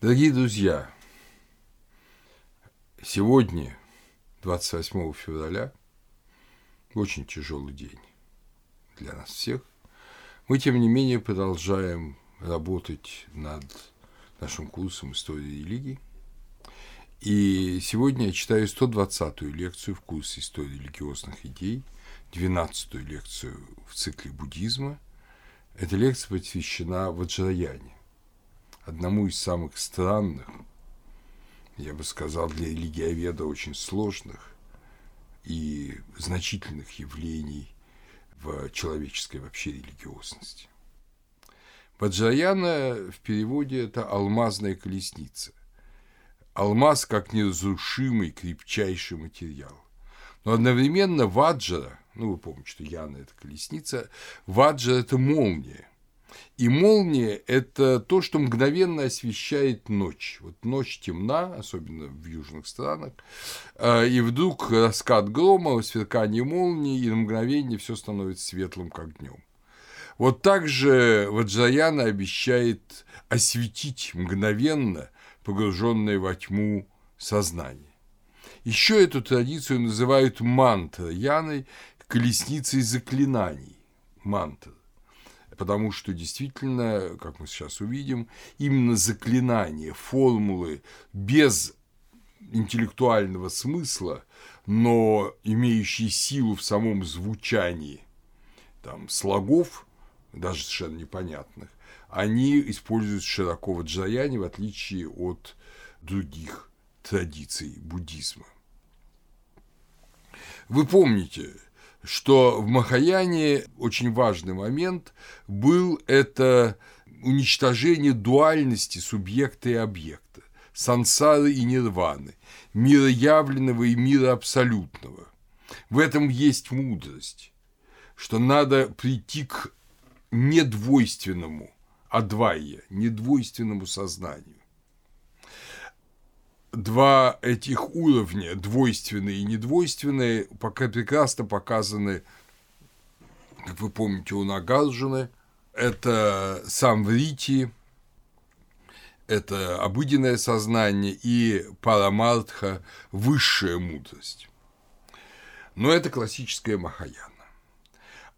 Дорогие друзья, сегодня, 28 февраля, очень тяжелый день для нас всех. Мы, тем не менее, продолжаем работать над нашим курсом истории религии. И сегодня я читаю 120-ю лекцию в курсе истории религиозных идей, 12-ю лекцию в цикле буддизма. Эта лекция посвящена Ваджраяне, одному из самых странных, я бы сказал, для религиоведа очень сложных и значительных явлений в человеческой вообще религиозности. Ваджраяна в переводе это алмазная колесница. Алмаз как неразрушимый, крепчайший материал. Но одновременно ваджра, ну вы помните, что Яна – это колесница, ваджра – это молния. И молния – это то, что мгновенно освещает ночь. Вот ночь темна, особенно в южных странах, а, и вдруг раскат грома, сверкание молнии, и на мгновение все становится светлым, как днем. Вот так же Ваджраяна обещает осветить мгновенно погруженное во тьму сознание. Еще эту традицию называют мантра Яной, колесницей заклинаний, мантр потому что действительно, как мы сейчас увидим, именно заклинания, формулы без интеллектуального смысла, но имеющие силу в самом звучании там, слогов, даже совершенно непонятных, они используются широко в Джаяне, в отличие от других традиций буддизма. Вы помните, что в Махаяне очень важный момент был это уничтожение дуальности субъекта и объекта, сансары и нирваны, мира явленного и мира абсолютного. В этом есть мудрость, что надо прийти к недвойственному адвайя, недвойственному сознанию два этих уровня, двойственные и недвойственные, пока прекрасно показаны, как вы помните, у Нагарджуны. Это сам Врити, это обыденное сознание и парамартха – высшая мудрость. Но это классическая Махаяна.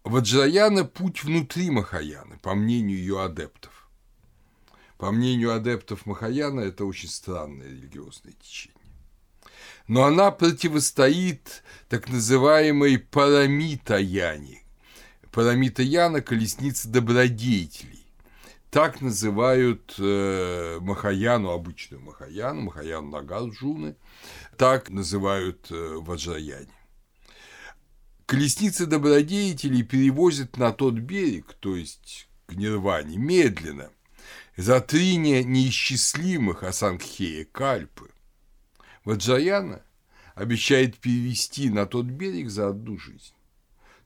Ваджраяна – путь внутри Махаяны, по мнению ее адептов. По мнению адептов Махаяна, это очень странное религиозное течение. Но она противостоит так называемой Парамита-Яне. Парамита-Яна – колесница добродетелей. Так называют э, Махаяну, обычную Махаяну, Махаяну Нагарджуны, так называют э, Ваджраяне. Колесница добродетелей перевозит на тот берег, то есть к Нирване, медленно – за три неисчислимых Асангхея Кальпы. Ваджаяна обещает перевести на тот берег за одну жизнь.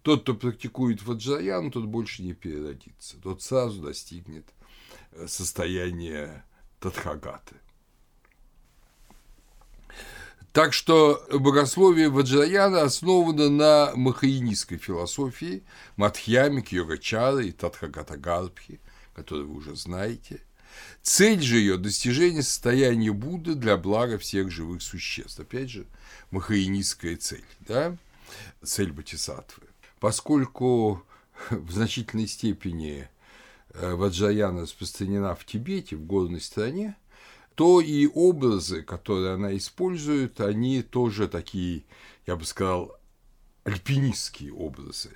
Тот, кто практикует ваджаяну, тот больше не переродится, тот сразу достигнет э, состояния Тадхагаты. Так что богословие Ваджраяна основано на махаинистской философии, Мадхьямик, Йогачара и Тадхагатагарбхи, которую вы уже знаете. Цель же ее – достижение состояния Будды для блага всех живых существ. Опять же, махаинистская цель, да? цель Батисатвы. Поскольку в значительной степени э, Ваджаяна распространена в Тибете, в горной стране, то и образы, которые она использует, они тоже такие, я бы сказал, альпинистские образы.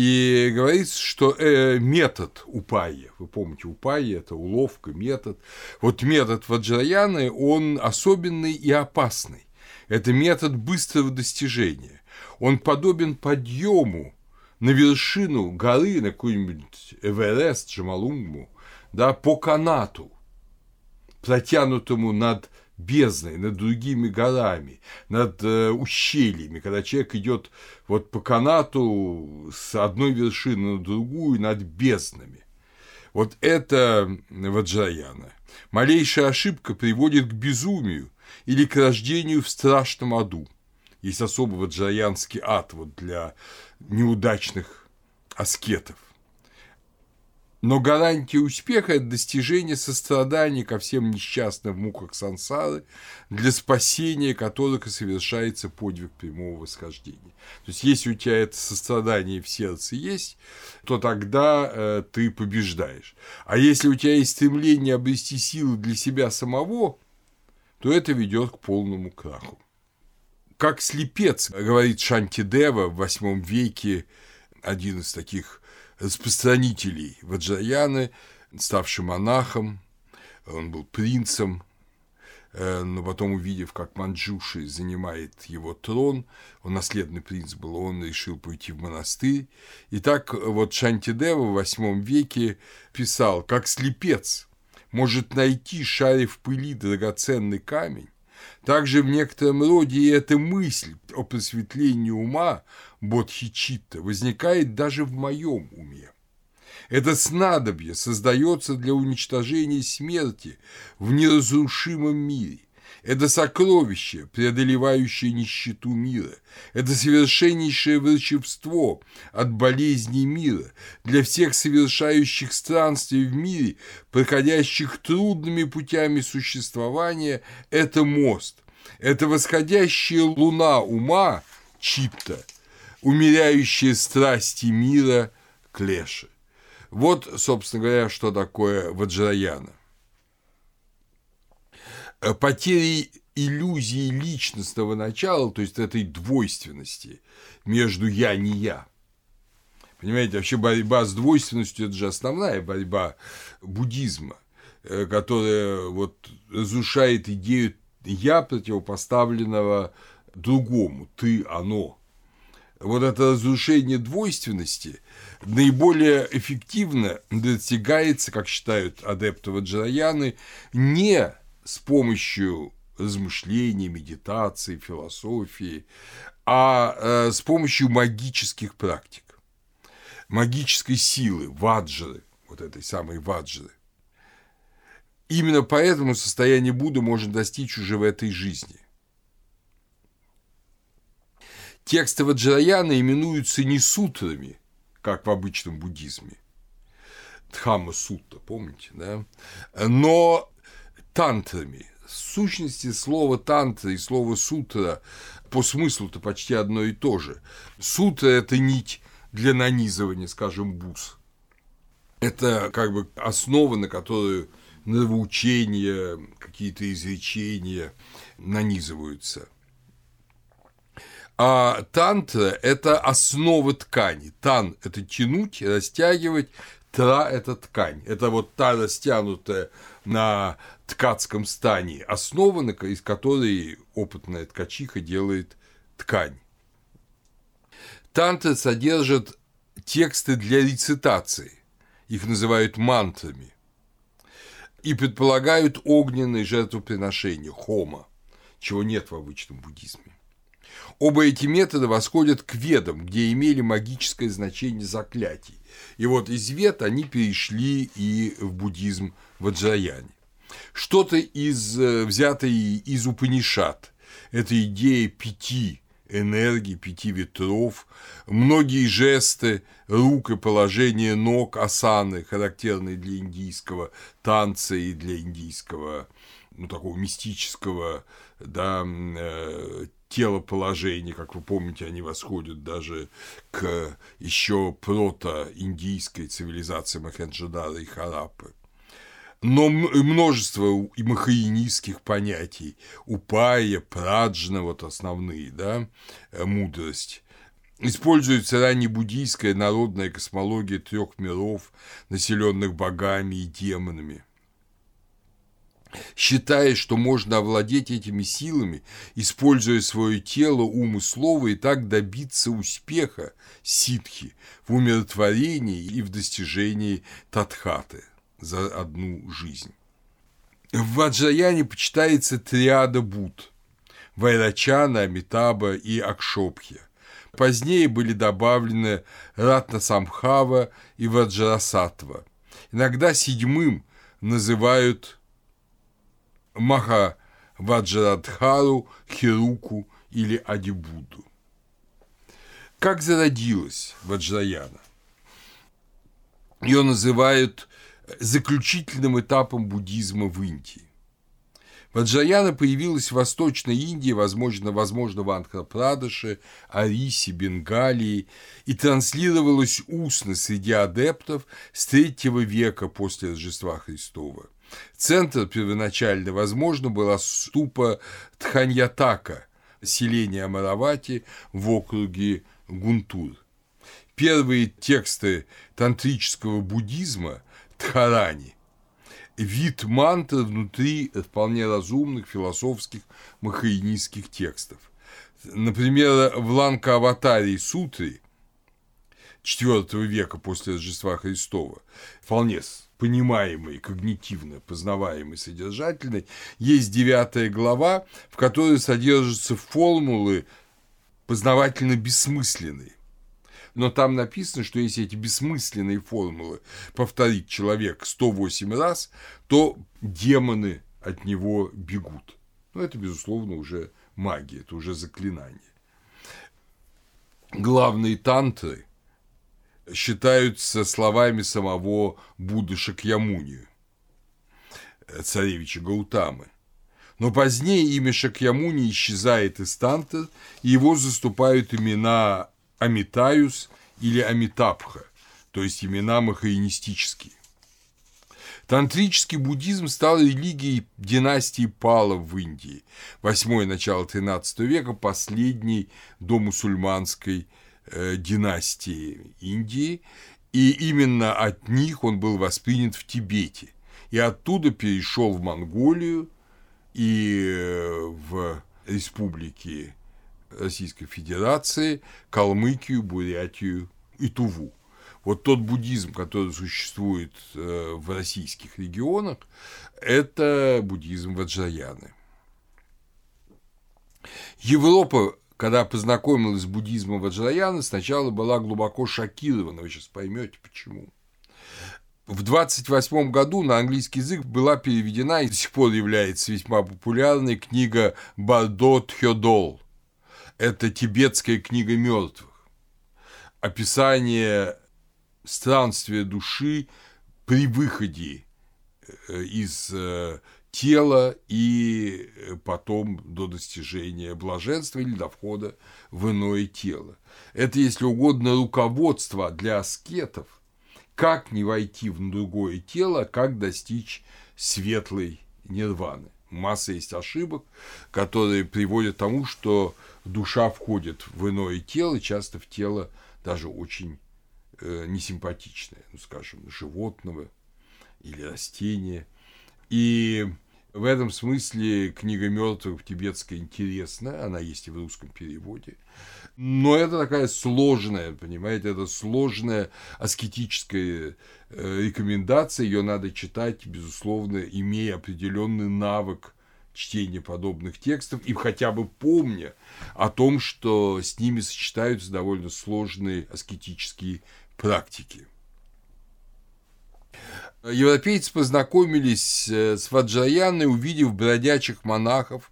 И говорится, что э, метод упайя, вы помните, упайя – это уловка, метод. Вот метод Ваджраяны, он особенный и опасный. Это метод быстрого достижения. Он подобен подъему на вершину горы, на какой-нибудь Эверест, Джамалунгму, да, по канату, протянутому над бездной, над другими горами, над э, ущельями, когда человек идет вот по канату с одной вершины на другую над безднами. Вот это Ваджаяна. Малейшая ошибка приводит к безумию или к рождению в страшном аду. Есть особый ваджаянский ад вот для неудачных аскетов. Но гарантия успеха – это достижение сострадания ко всем несчастным в муках сансары, для спасения которых и совершается подвиг прямого восхождения. То есть, если у тебя это сострадание в сердце есть, то тогда э, ты побеждаешь. А если у тебя есть стремление обрести силы для себя самого, то это ведет к полному краху. Как слепец, говорит Шантидева в восьмом веке, один из таких распространителей Ваджраяны, ставший монахом, он был принцем, э, но потом, увидев, как Манджуши занимает его трон, он наследный принц был, он решил пойти в монастырь. И так вот Шантидева в восьмом веке писал, как слепец может найти, шаре в пыли, драгоценный камень, также в некотором роде и эта мысль о просветлении ума Бодхичитта возникает даже в моем уме. Это снадобье создается для уничтожения смерти в неразрушимом мире. Это сокровище, преодолевающее нищету мира. Это совершеннейшее волшебство от болезней мира для всех совершающих странствий в мире, проходящих трудными путями существования. Это мост. Это восходящая луна ума Читта, умеряющая страсти мира Клеши. Вот, собственно говоря, что такое Ваджраяна. Э, потери иллюзии личностного начала, то есть этой двойственности между «я» не «я». Понимаете, вообще борьба с двойственностью – это же основная борьба буддизма, э, которая вот разрушает идею «я» противопоставленного другому, «ты», «оно». Вот это разрушение двойственности наиболее эффективно достигается, как считают адепты Ваджраяны, не с помощью размышлений, медитации, философии, а э, с помощью магических практик, магической силы, ваджры, вот этой самой ваджры. Именно поэтому состояние Будды можно достичь уже в этой жизни. Тексты Ваджраяна именуются не сутрами, как в обычном буддизме, Дхамма сутта, помните, да? Но тантрами. В сущности, слово тантра и слово сутра по смыслу-то почти одно и то же. Сутра – это нить для нанизывания, скажем, бус. Это как бы основа, на которую нравоучения, какие-то изречения нанизываются. А тантра – это основа ткани. Тан – это тянуть, растягивать, тра – это ткань. Это вот та растянутая на ткацком стане, основа, из которой опытная ткачиха делает ткань. Тантры содержат тексты для рецитации, их называют мантрами, и предполагают огненные жертвоприношения, хома, чего нет в обычном буддизме. Оба эти метода восходят к ведам, где имели магическое значение заклятий. И вот из вед они перешли и в буддизм в Аджаяне. Что-то из, э, взятое из Упанишат. Это идея пяти энергий, пяти ветров, многие жесты рук и положение ног асаны, характерные для индийского танца и для индийского ну, такого мистического да, телоположения, как вы помните, они восходят даже к еще прото-индийской цивилизации Махенджадара и Харапы но множество махаинистских понятий, упая, праджна, вот основные, да, э, мудрость. Используется раннебуддийская народная космология трех миров, населенных богами и демонами. Считая, что можно овладеть этими силами, используя свое тело, ум и слово, и так добиться успеха ситхи в умиротворении и в достижении татхаты за одну жизнь. В Ваджаяне почитается триада Буд – Вайрачана, Амитаба и Акшопхи. Позднее были добавлены Ратна Самхава и Ваджрасатва. Иногда седьмым называют Маха Ваджрадхару, Хируку или Адибуду. Как зародилась Ваджраяна? ее называют заключительным этапом буддизма в Индии. Ваджраяна появилась в Восточной Индии, возможно, возможно в Андхра-Прадыше, Арисе, Бенгалии и транслировалась устно среди адептов с третьего века после Рождества Христова. Центр первоначально, возможно, была ступа Тханьятака, селение Амаравати в округе Гунтур. Первые тексты тантрического буддизма Тхарани вид мантры внутри вполне разумных философских махаинистских текстов. Например, в Ланка-Аватарии Сутре IV века после Рождества Христова, вполне понимаемый, когнитивно познаваемый, содержательный, есть девятая глава, в которой содержатся формулы познавательно бессмысленные. Но там написано, что если эти бессмысленные формулы повторит человек 108 раз, то демоны от него бегут. Ну, это, безусловно, уже магия, это уже заклинание. Главные тантры считаются словами самого Будды Шакьямуни, царевича Гаутамы. Но позднее имя Шакьямуни исчезает из тантр, и его заступают имена Амитаюс или Амитабха, то есть имена махаинистические. Тантрический буддизм стал религией династии Палов в Индии, восьмое начало XIII века, последней до мусульманской э, династии Индии, и именно от них он был воспринят в Тибете, и оттуда перешел в Монголию и э, в республики Российской Федерации, Калмыкию, Бурятию и Туву. Вот тот буддизм, который существует э, в российских регионах, это буддизм Ваджраяны. Европа, когда познакомилась с буддизмом Ваджраяны, сначала была глубоко шокирована, вы сейчас поймете почему. В 28 году на английский язык была переведена и до сих пор является весьма популярной книга Бардо Тхёдол – это тибетская книга мертвых. Описание странствия души при выходе э, из э, тела и потом до достижения блаженства или до входа в иное тело. Это, если угодно, руководство для аскетов, как не войти в другое тело, как достичь светлой нирваны. Масса есть ошибок, которые приводят к тому, что душа входит в иное тело, часто в тело даже очень э, несимпатичное, ну, скажем, животного или растения. И в этом смысле книга мертвых тибетская интересна, она есть и в русском переводе. Но это такая сложная, понимаете, это сложная аскетическая э, рекомендация, ее надо читать, безусловно, имея определенный навык чтения подобных текстов и хотя бы помня о том, что с ними сочетаются довольно сложные аскетические практики. Европейцы познакомились э, с Ваджраяной, увидев бродячих монахов,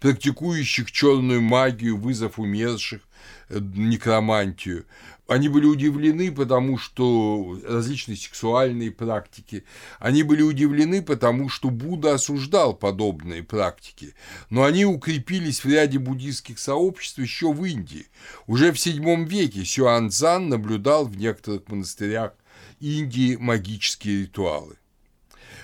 практикующих черную магию, вызов умерших, э, некромантию. Они были удивлены, потому что различные сексуальные практики. Они были удивлены, потому что Будда осуждал подобные практики. Но они укрепились в ряде буддийских сообществ еще в Индии. Уже в VII веке Сюанцзан наблюдал в некоторых монастырях Индии магические ритуалы.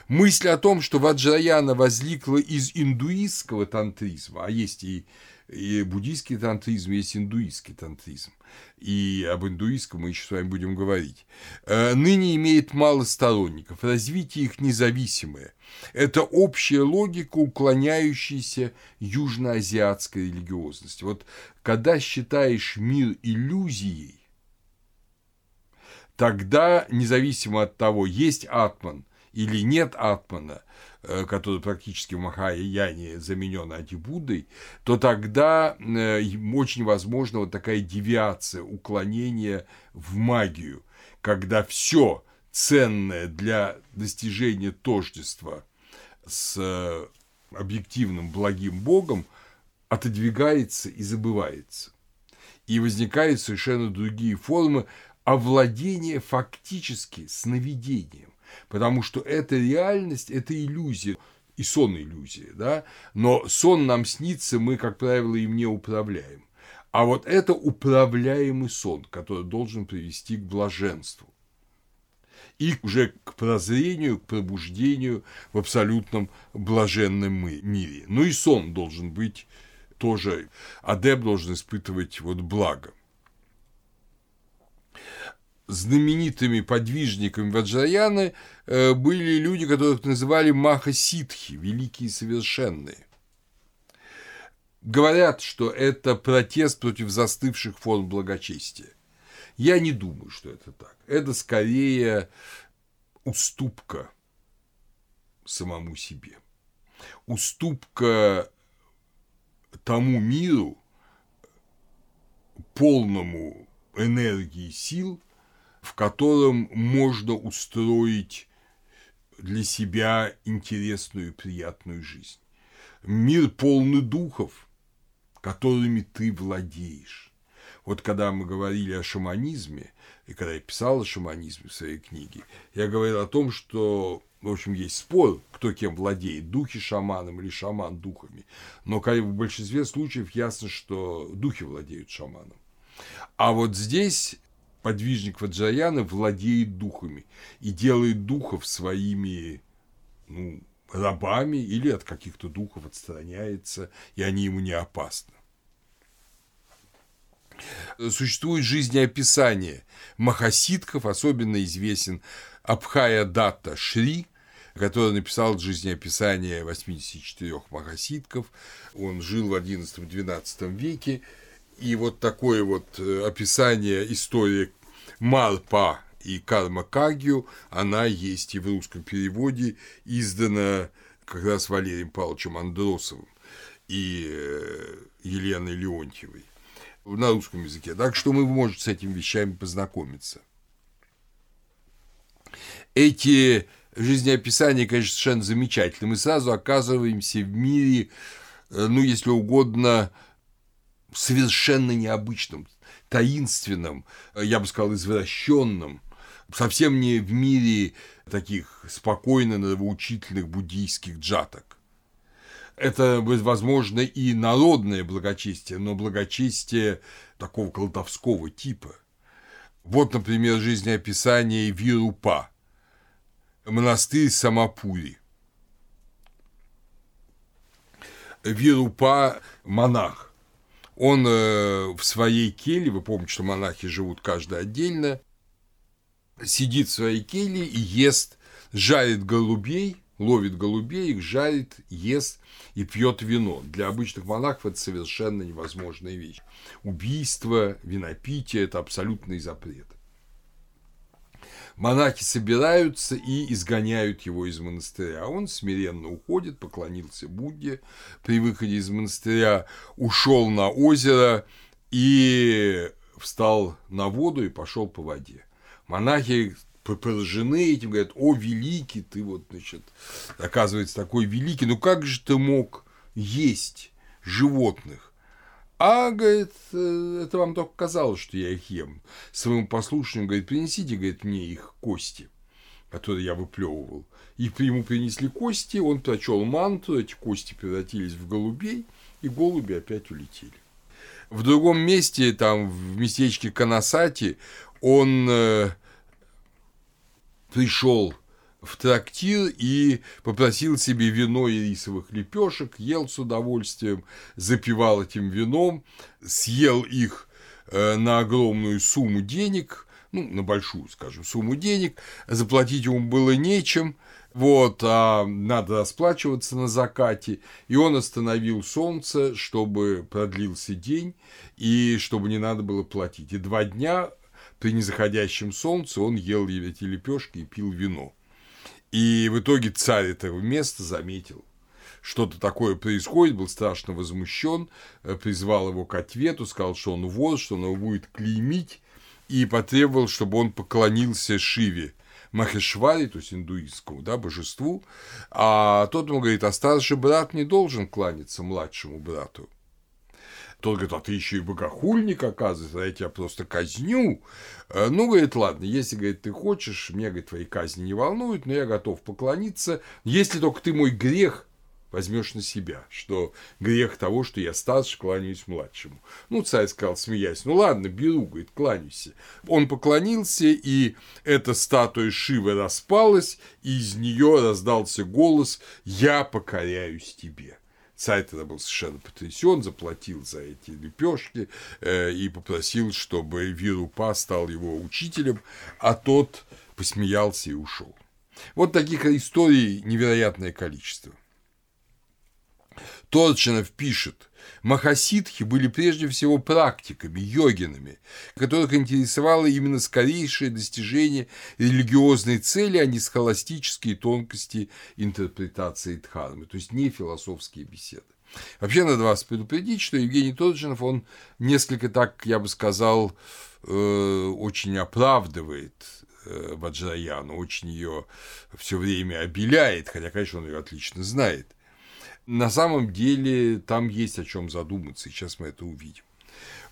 Мысль о том, что Ваджраяна возникла из индуистского тантризма, а есть и и буддийский тантризм, есть индуистский тантризм. И об индуистском мы еще с вами будем говорить. Э, ныне имеет мало сторонников, развитие их независимое. Это общая логика, уклоняющаяся южноазиатской религиозности. Вот когда считаешь мир иллюзией, тогда, независимо от того, есть атман или нет атмана, Э, который практически в Махаяне заменен Антибуддой, то тогда э, очень возможна вот такая девиация, уклонение в магию, когда все ценное для достижения тождества с э, объективным благим Богом отодвигается и забывается. И возникают совершенно другие формы, овладение фактически сновидением, потому что эта реальность – это иллюзия, и сон иллюзия, да, но сон нам снится, мы, как правило, им не управляем. А вот это управляемый сон, который должен привести к блаженству и уже к прозрению, к пробуждению в абсолютном блаженном мире. Ну и сон должен быть тоже, адепт должен испытывать вот благо. Знаменитыми подвижниками Ваджраяны э, были люди, которых называли Маха-ситхи, великие совершенные. Говорят, что это протест против застывших форм благочестия. Я не думаю, что это так. Это скорее уступка самому себе. Уступка тому миру, полному энергии сил, в котором можно устроить для себя интересную и приятную жизнь. Мир полный духов, которыми ты владеешь. Вот когда мы говорили о шаманизме, и когда я писал о шаманизме в своей книге, я говорил о том, что, в общем, есть спор, кто кем владеет, духи шаманом или шаман духами. Но в большинстве случаев ясно, что духи владеют шаманом. А вот здесь подвижник Ваджаяна владеет духами и делает духов своими ну, рабами или от каких-то духов отстраняется, и они ему не опасны. Существует жизнеописание махасидков, особенно известен Абхая Датта Шри, который написал жизнеописание 84 махасидков. Он жил в XI-XII веке, и вот такое вот э, описание истории Марпа и Карма Кагью, она есть и в русском переводе, издана как раз Валерием Павловичем Андросовым и э, Еленой Леонтьевой на русском языке. Так что мы можем с этими вещами познакомиться. Эти жизнеописания, конечно, совершенно замечательны. Мы сразу оказываемся в мире, э, ну, если угодно, совершенно необычном, таинственном, э, я бы сказал, извращенном, совсем не в мире таких спокойно нравоучительных буддийских джаток это, возможно, и народное благочестие, но благочестие такого колдовского типа. Вот, например, жизнеописание Вирупа, монастырь Самапури. Вирупа – монах. Он э, в своей келье, вы помните, что монахи живут каждый отдельно, сидит в своей келье и ест, жарит голубей, ловит голубей, их жарит, ест и пьет вино. Для обычных монахов это совершенно невозможная вещь. Убийство, винопитие – это абсолютный запрет. Монахи собираются и изгоняют его из монастыря. А он смиренно уходит, поклонился Будде при выходе из монастыря, ушел на озеро и встал на воду и пошел по воде. Монахи поражены этим, говорят, о, великий ты, вот, значит, оказывается, такой великий, ну как же ты мог есть животных? А, говорит, «Э, это вам только казалось, что я их ем. Своему послушнику, говорит, принесите, говорит, мне их кости, которые я выплевывал. И ему принесли кости, он прочел манту, эти кости превратились в голубей, и голуби опять улетели. В другом месте, там, в местечке Канасати, он э, пришел в трактир и попросил себе вино и рисовых лепешек, ел с удовольствием, запивал этим вином, съел их э, на огромную сумму денег, ну, на большую, скажем, сумму денег, заплатить ему было нечем, вот, а надо расплачиваться на закате, и он остановил солнце, чтобы продлился день, и чтобы не надо было платить. И два дня при незаходящем солнце он ел эти лепешки и пил вино. И в итоге царь этого места заметил, что-то такое происходит, был страшно возмущен, э, призвал его к ответу, сказал, что он вор, что он его будет клеймить, и потребовал, чтобы он поклонился Шиве, Махешвари, то есть индуистскому да, божеству, а тот ему говорит, а старший брат не должен кланяться младшему брату. Тот говорит, а ты еще и богохульник, оказывается, а я тебя просто казню. Э, ну, говорит, ладно, если, говорит, ты хочешь, меня, говорит, твои казни не волнуют, но я готов поклониться, если только ты мой грех возьмешь на себя, что грех того, что я старше, кланяюсь младшему. Ну, царь сказал, смеясь, ну ладно, беру, говорит, кланяйся. Он поклонился, и эта статуя Шивы распалась, и из нее раздался голос «Я покоряюсь тебе». Царь тогда был совершенно потрясен, заплатил за эти лепешки э, и попросил, чтобы Вирупа стал его учителем, а тот посмеялся и ушел. Вот таких историй невероятное количество. Торчинов пишет, Махасидхи были прежде всего практиками, йогинами, которых интересовало именно скорейшее достижение религиозной цели, а не схоластические тонкости интерпретации Дхармы, то есть не философские беседы. Вообще надо вас предупредить, что Евгений Торчинов, он несколько так, я бы сказал, э, очень оправдывает э, Ваджраяну, очень ее все время обеляет, хотя, конечно, он ее отлично знает – на самом деле там есть о чем задуматься, сейчас мы это увидим.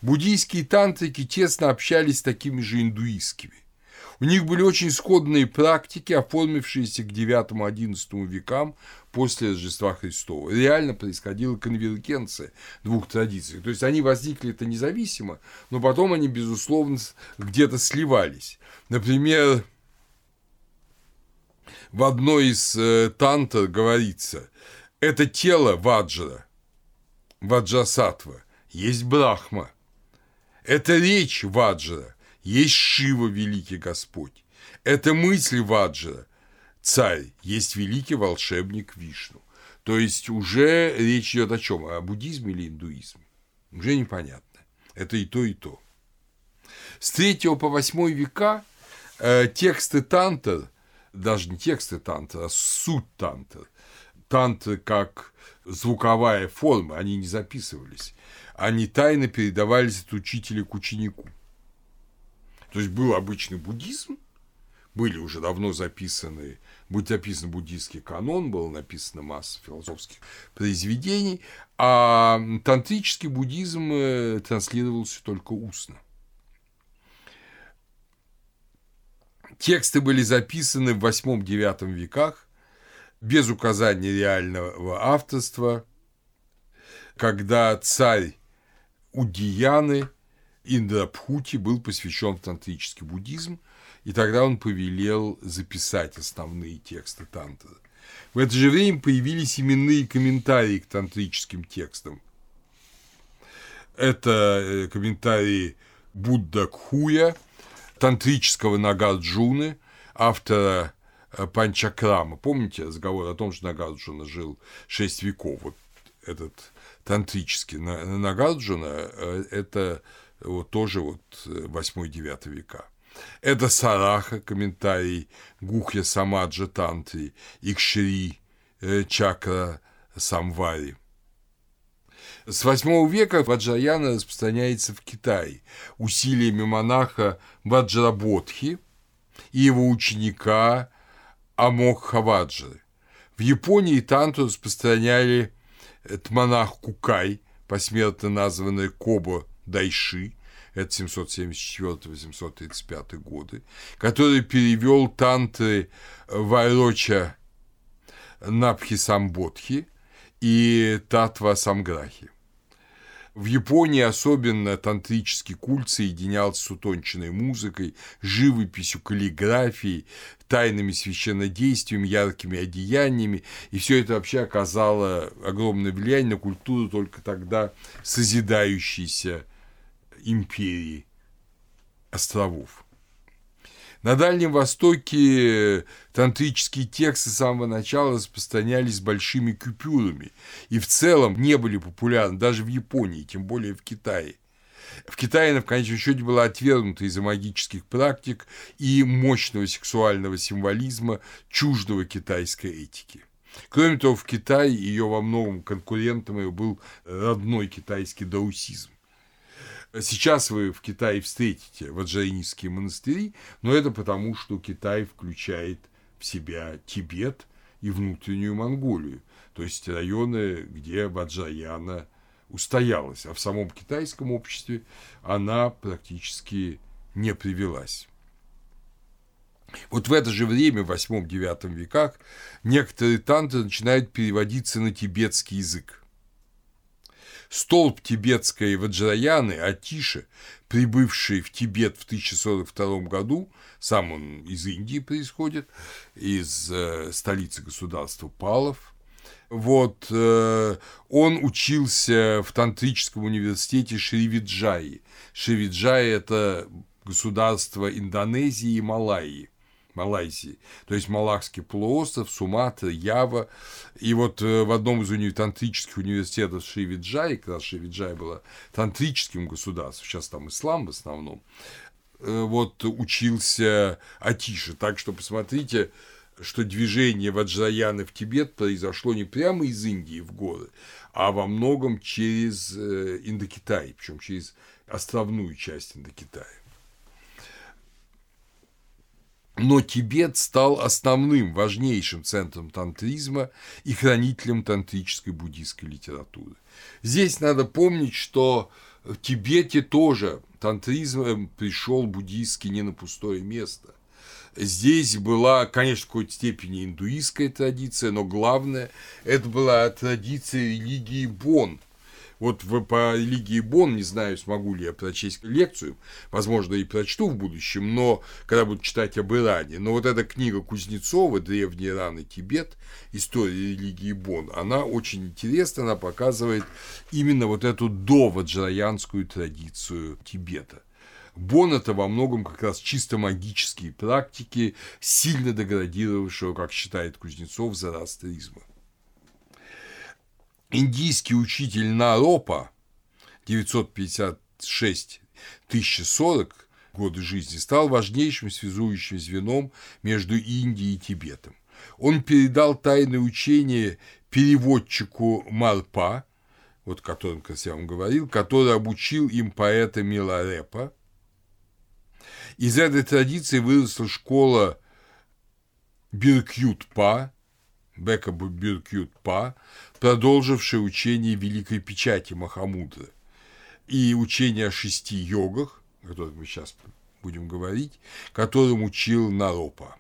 Буддийские тантрики тесно общались с такими же индуистскими. У них были очень сходные практики, оформившиеся к IX-XI векам после Рождества Христова. Реально происходила конвергенция двух традиций. То есть они возникли это независимо, но потом они, безусловно, где-то сливались. Например, в одной из э, тантр говорится – это тело Ваджра, Ваджасатва, есть Брахма. Это речь Ваджра, есть Шива, великий Господь. Это мысль Ваджра, царь, есть великий волшебник Вишну. То есть уже речь идет о чем? О буддизме или индуизме? Уже непонятно. Это и то, и то. С 3 по 8 века э, тексты тантр, даже не тексты тантр, а суть тантр, тантры как звуковая форма, они не записывались. Они тайно передавались от учителя к ученику. То есть был обычный буддизм, были уже давно записаны, будет записан буддийский канон, было написано масса философских произведений, а тантрический буддизм э, транслировался только устно. Тексты были записаны в 8-9 веках, без указания реального авторства, когда царь Удияны Индрабхути был посвящен в тантрический буддизм, и тогда он повелел записать основные тексты тантры. В это же время появились именные комментарии к тантрическим текстам. Это э, комментарии Будда Кхуя, тантрического Нагарджуны, автора Панчакрама. Помните разговор о том, что Нагарджуна жил шесть веков? Вот этот тантрический Нагарджуна э, – это вот тоже вот 8-9 века. Это Сараха, комментарий Гухья Самаджа Тантри, Икшри э, Чакра Самвари. С 8 века Ваджаяна распространяется в Китае усилиями монаха Ваджрабодхи и его ученика Амокхаваджи. В Японии тантру распространяли монах Кукай, посмертно названный Кобо Дайши, это 774-835 годы, который перевел тантры Вайроча Напхисамбодхи и Татва Самграхи. В Японии особенно тантрический культ соединялся с утонченной музыкой, живописью, каллиграфией, тайными священнодействиями, яркими одеяниями, и все это вообще оказало огромное влияние на культуру только тогда созидающейся империи островов. На Дальнем Востоке тантрические тексты с самого начала распространялись большими купюрами и в целом не были популярны даже в Японии, тем более в Китае. В Китае она в конечном счете была отвергнута из-за магических практик и мощного сексуального символизма чуждого китайской этики. Кроме того, в Китае ее во многом конкурентом был родной китайский даусизм. Сейчас вы в Китае встретите ваджрайнистские монастыри, но это потому, что Китай включает в себя Тибет и внутреннюю Монголию, то есть районы, где Ваджраяна устоялась, а в самом китайском обществе она практически не привелась. Вот в это же время, в 8-9 веках, некоторые тантры начинают переводиться на тибетский язык. Столб тибетской Ваджраяны Атиша, прибывший в Тибет в 1042 году, сам он из Индии происходит, из э, столицы государства Палов, вот, э, он учился в тантрическом университете Шривиджаи. Шривиджаи – это государство Индонезии и Малайи. Малайзии, то есть Малакский полуостров, Суматра, Ява. И вот э, в одном из уни... тантрических университетов Шривиджай, как раз Шривиджай была тантрическим государством, сейчас там ислам в основном, э, вот учился Атиша. Так что посмотрите, что движение Ваджраяны в Тибет произошло не прямо из Индии в горы, а во многом через э, Индокитай, причем через островную часть Индокитая. Но Тибет стал основным, важнейшим центром тантризма и хранителем тантрической буддийской литературы. Здесь надо помнить, что в Тибете тоже тантризм пришел буддийский не на пустое место. Здесь была, конечно, в какой-то степени индуистская традиция, но главное, это была традиция религии Бон – вот в, по религии Бон, не знаю, смогу ли я прочесть лекцию, возможно, и прочту в будущем, но когда буду читать об Иране. Но вот эта книга Кузнецова «Древний Иран и Тибет. История религии Бон», она очень интересна, она показывает именно вот эту доваджраянскую традицию Тибета. Бон – это во многом как раз чисто магические практики, сильно деградировавшего, как считает Кузнецов, зороастризма. Индийский учитель Наропа 956-1040 годы жизни стал важнейшим связующим звеном между Индией и Тибетом. Он передал тайное учение переводчику Марпа, вот о котором я вам говорил, который обучил им поэта Миларепа. Из этой традиции выросла школа Биркют-Па, Бека Биркют-Па, продолжившая учение Великой Печати Махамудры и учение о шести йогах, о которых мы сейчас будем говорить, которым учил Наропа.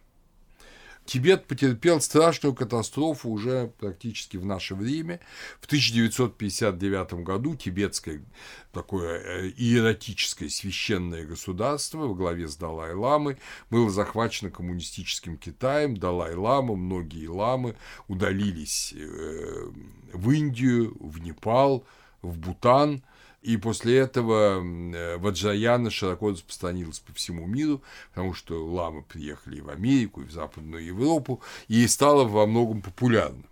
Тибет потерпел страшную катастрофу уже практически в наше время. В 1959 году тибетское такое э, иеротическое священное государство во главе с Далай-ламой было захвачено коммунистическим Китаем. Далай-лама, многие ламы удалились э, в Индию, в Непал, в Бутан – и после этого э, Ваджаяна широко распространилась по всему миру, потому что ламы приехали и в Америку, и в Западную Европу, и стала во многом популярна.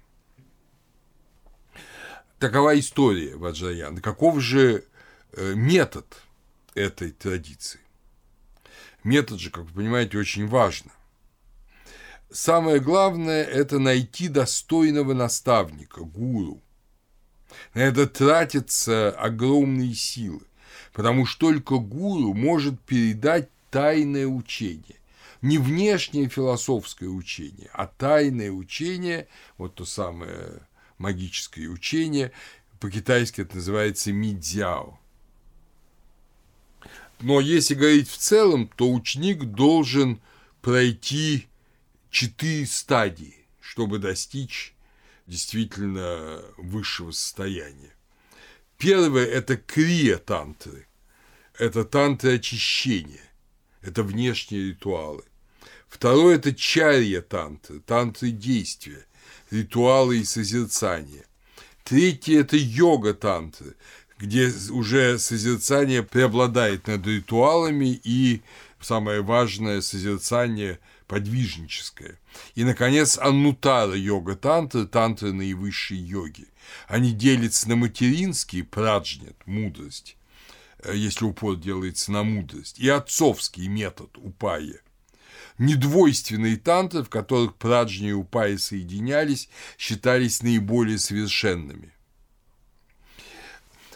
Такова история Ваджаяна. Каков же э, метод этой традиции? Метод же, как вы понимаете, очень важно. Самое главное – это найти достойного наставника, гуру – на это тратятся огромные силы, потому что только гуру может передать тайное учение. Не внешнее философское учение, а тайное учение, вот то самое магическое учение, по-китайски это называется мидзяо. Но если говорить в целом, то ученик должен пройти четыре стадии, чтобы достичь действительно высшего состояния. Первое – это крия-тантры. Это тантры очищения. Это внешние ритуалы. Второе – это чарья-тантры, тантры действия, ритуалы и созерцания. Третье – это йога-тантры, где уже созерцание преобладает над ритуалами и, самое важное, созерцание подвижническое – и, наконец, Аннутара йога тантры, тантры наивысшей йоги. Они делятся на материнский, праджнят, мудрость, э, если упор делается на мудрость, и отцовский метод упая. Недвойственные тантры, в которых праджни и упаи соединялись, считались наиболее совершенными.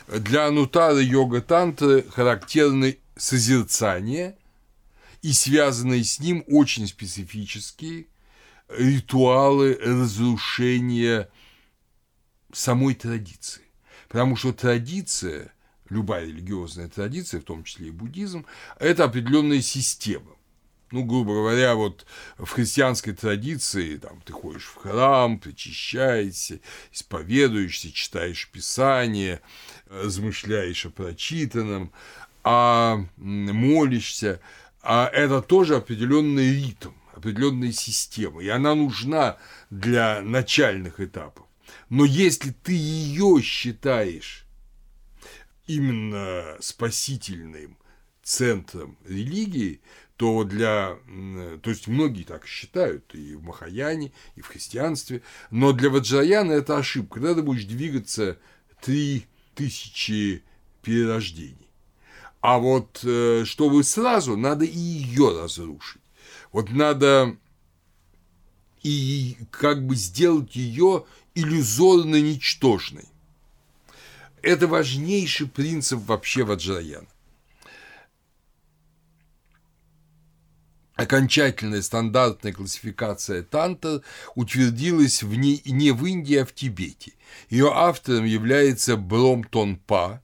Для Анутара йога тантры характерны созерцание и связанные с ним очень специфические ритуалы разрушения самой традиции. Потому что традиция, любая религиозная традиция, в том числе и буддизм, это определенная система. Ну, грубо говоря, вот в христианской традиции там, ты ходишь в храм, причащаешься, исповедуешься, читаешь Писание, размышляешь о прочитанном, а молишься, а это тоже определенный ритм, определенная система, и она нужна для начальных этапов. Но если ты ее считаешь именно спасительным центром религии, то для, то есть многие так считают и в Махаяне, и в христианстве, но для Ваджраяна это ошибка. Когда ты будешь двигаться три тысячи перерождений. А вот э, чтобы сразу, надо и ее разрушить. Вот надо и как бы сделать ее иллюзорно ничтожной. Это важнейший принцип вообще Ваджраяна. Окончательная стандартная классификация танта утвердилась в не, не в Индии, а в Тибете. Ее автором является Бром Тонпа,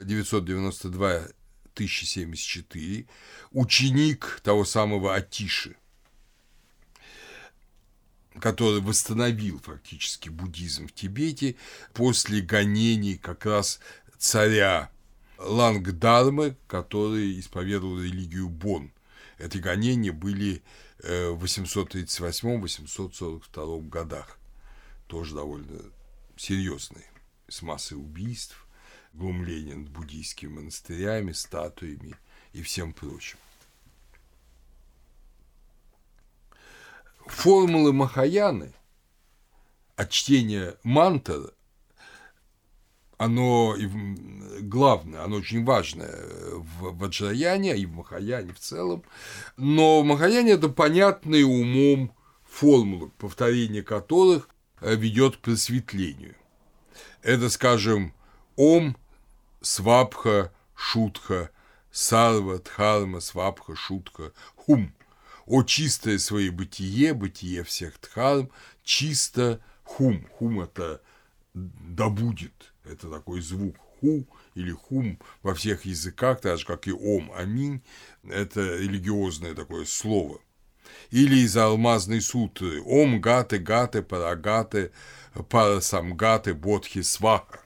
992-1074, ученик того самого Атиши, который восстановил фактически буддизм в Тибете после гонений как раз царя Лангдармы, который исповедовал религию Бон – эти гонения были э, в 838-842 годах, тоже довольно серьезные, с массой убийств, глумления над буддийскими монастырями, статуями и всем прочим. Формулы Махаяны от чтения мантр оно главное, оно очень важное в Ваджраяне и в Махаяне в целом. Но в Махаяне это понятные умом формулы, повторение которых ведет к просветлению. Это, скажем, Ом, Свабха, Шутха, Сарва, Дхарма, Свабха, Шутха, Хум. О чистое свое бытие, бытие всех Дхарм, чисто Хум. Хум – это да будет. Это такой звук ху или хум во всех языках, так же как и ом, аминь. Это религиозное такое слово. Или из алмазной сутры ом гаты гаты парагаты парасамгаты бодхи сваха.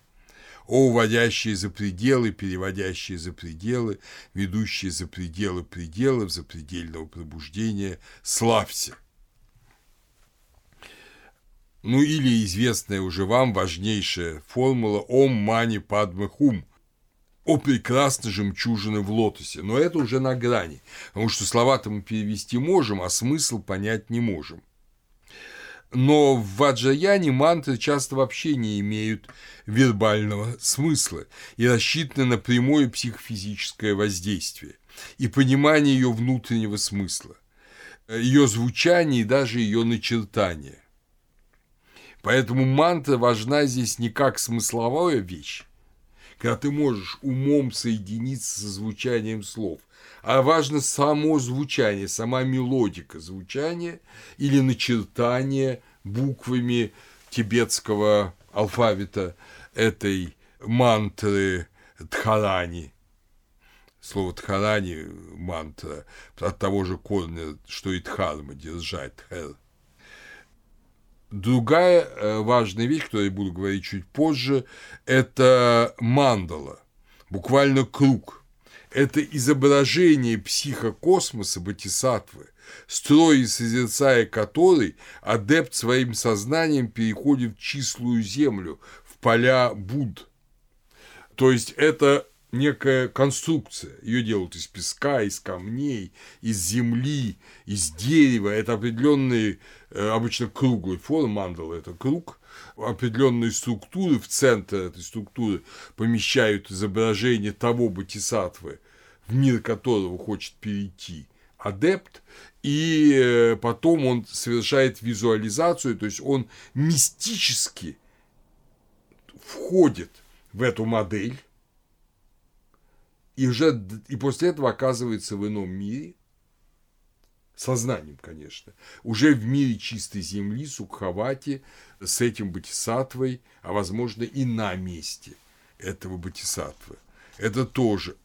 О, уводящие за пределы, переводящие за пределы, ведущие за пределы пределов, запредельного пробуждения, славься. Ну или известная уже вам важнейшая формула «Ом мани падме хум» о прекрасной жемчужины в лотосе. Но это уже на грани, потому что слова-то мы перевести можем, а смысл понять не можем. Но в ваджаяне мантры часто вообще не имеют вербального смысла и рассчитаны на прямое психофизическое воздействие и понимание ее внутреннего смысла, ее звучание и даже ее начертания. Поэтому мантра важна здесь не как смысловая вещь, когда ты можешь умом соединиться со звучанием слов, а важно само звучание, сама мелодика звучания или начертание буквами тибетского алфавита этой мантры Дхарани. Слово Дхарани – мантра от того же корня, что и Дхарма – держать, Дхар. Другая э, важная вещь, которую я буду говорить чуть позже, это мандала, буквально круг. Это изображение психокосмоса Батисатвы, строя созерцая который, адепт своим сознанием переходит в числую землю, в поля Буд. То есть это некая конструкция. Ее делают из песка, из камней, из земли, из дерева. Это определенные, э, обычно круглый формы, мандала – это круг, определенные структуры, в центр этой структуры помещают изображение того бодхисаттвы, в мир которого хочет перейти адепт, и э, потом он совершает визуализацию, то есть он мистически входит в эту модель, и уже и после этого оказывается в ином мире, сознанием, конечно, уже в мире чистой земли, Сукхавати, с этим бодхисаттвой, а возможно и на месте этого бодхисаттвы. Это тоже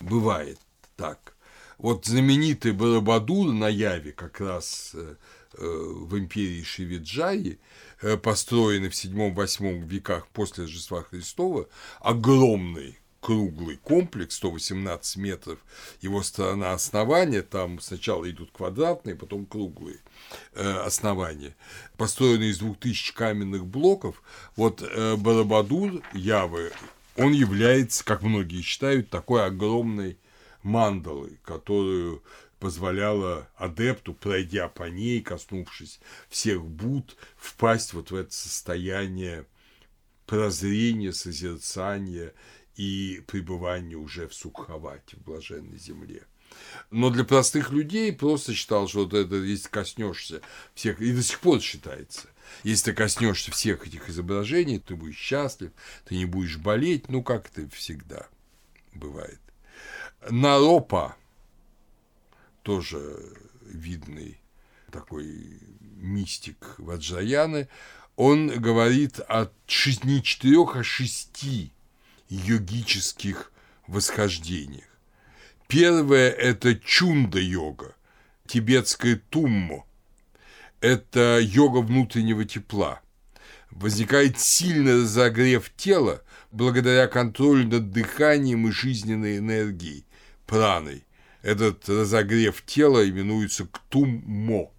бывает так. Вот знаменитый Барабадур на Яве, как раз э, э, в империи Шивиджаи, э, построенный в 7-8 веках после Рождества Христова, огромный круглый комплекс, 118 метров, его сторона основания, там сначала идут квадратные, потом круглые основания, построенные из 2000 каменных блоков. Вот Барабадур Явы, он является, как многие считают, такой огромной мандалой, которую позволяла адепту, пройдя по ней, коснувшись всех буд, впасть вот в это состояние прозрения, созерцания и пребывания уже в Сукхавате, в блаженной земле. Но для простых людей просто считал, что вот это, если коснешься всех, и до сих пор считается, если ты коснешься всех этих изображений, ты будешь счастлив, ты не будешь болеть, ну, как это всегда бывает. Наропа, тоже видный такой мистик Ваджаяны, он говорит о не четырех, а шести йогических восхождениях. Первое – это чунда-йога, тибетская туммо. Это йога внутреннего тепла. Возникает сильный разогрев тела благодаря контролю над дыханием и жизненной энергией праной. Этот разогрев тела именуется ктуммо.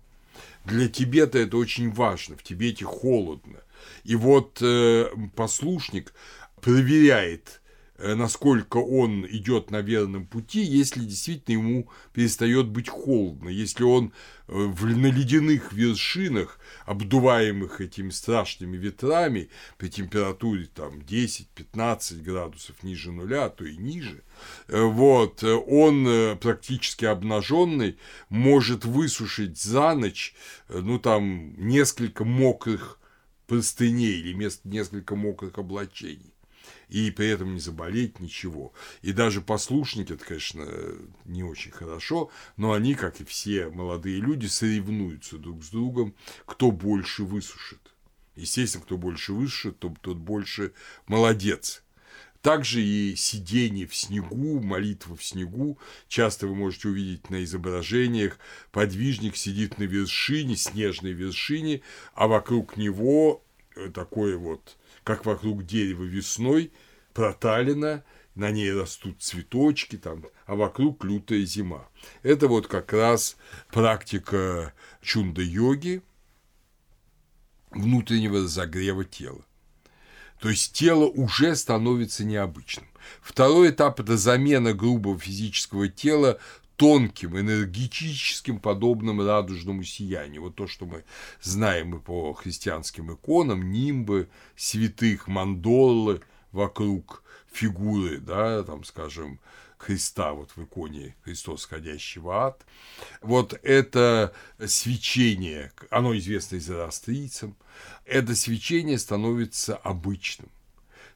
Для Тибета это очень важно. В Тибете холодно. И вот э, послушник проверяет Э, насколько он идет на верном пути, если действительно ему перестает быть холодно, если он э, в, на ледяных вершинах, обдуваемых этими страшными ветрами, при температуре там 10-15 градусов ниже нуля, а то и ниже, э, вот, он практически обнаженный может высушить за ночь, ну там, несколько мокрых простыней или несколько мокрых облачений и при этом не заболеть, ничего. И даже послушники, это, конечно, не очень хорошо, но они, как и все молодые люди, соревнуются друг с другом, кто больше высушит. Естественно, кто больше высушит, тот, тот больше молодец. Также и сидение в снегу, молитва в снегу. Часто вы можете увидеть на изображениях, подвижник сидит на вершине, снежной вершине, а вокруг него такое вот как вокруг дерева весной, проталина, на ней растут цветочки, там, а вокруг лютая зима. Это вот как раз практика чунда-йоги, внутреннего разогрева тела. То есть тело уже становится необычным. Второй этап – это замена грубого физического тела тонким, энергетическим, подобным радужному сиянию. Вот то, что мы знаем и по христианским иконам, нимбы, святых, мандолы вокруг фигуры, да, там, скажем, Христа вот в иконе Христос, сходящий в ад. Вот это свечение, оно известно зороастрийцам, это свечение становится обычным.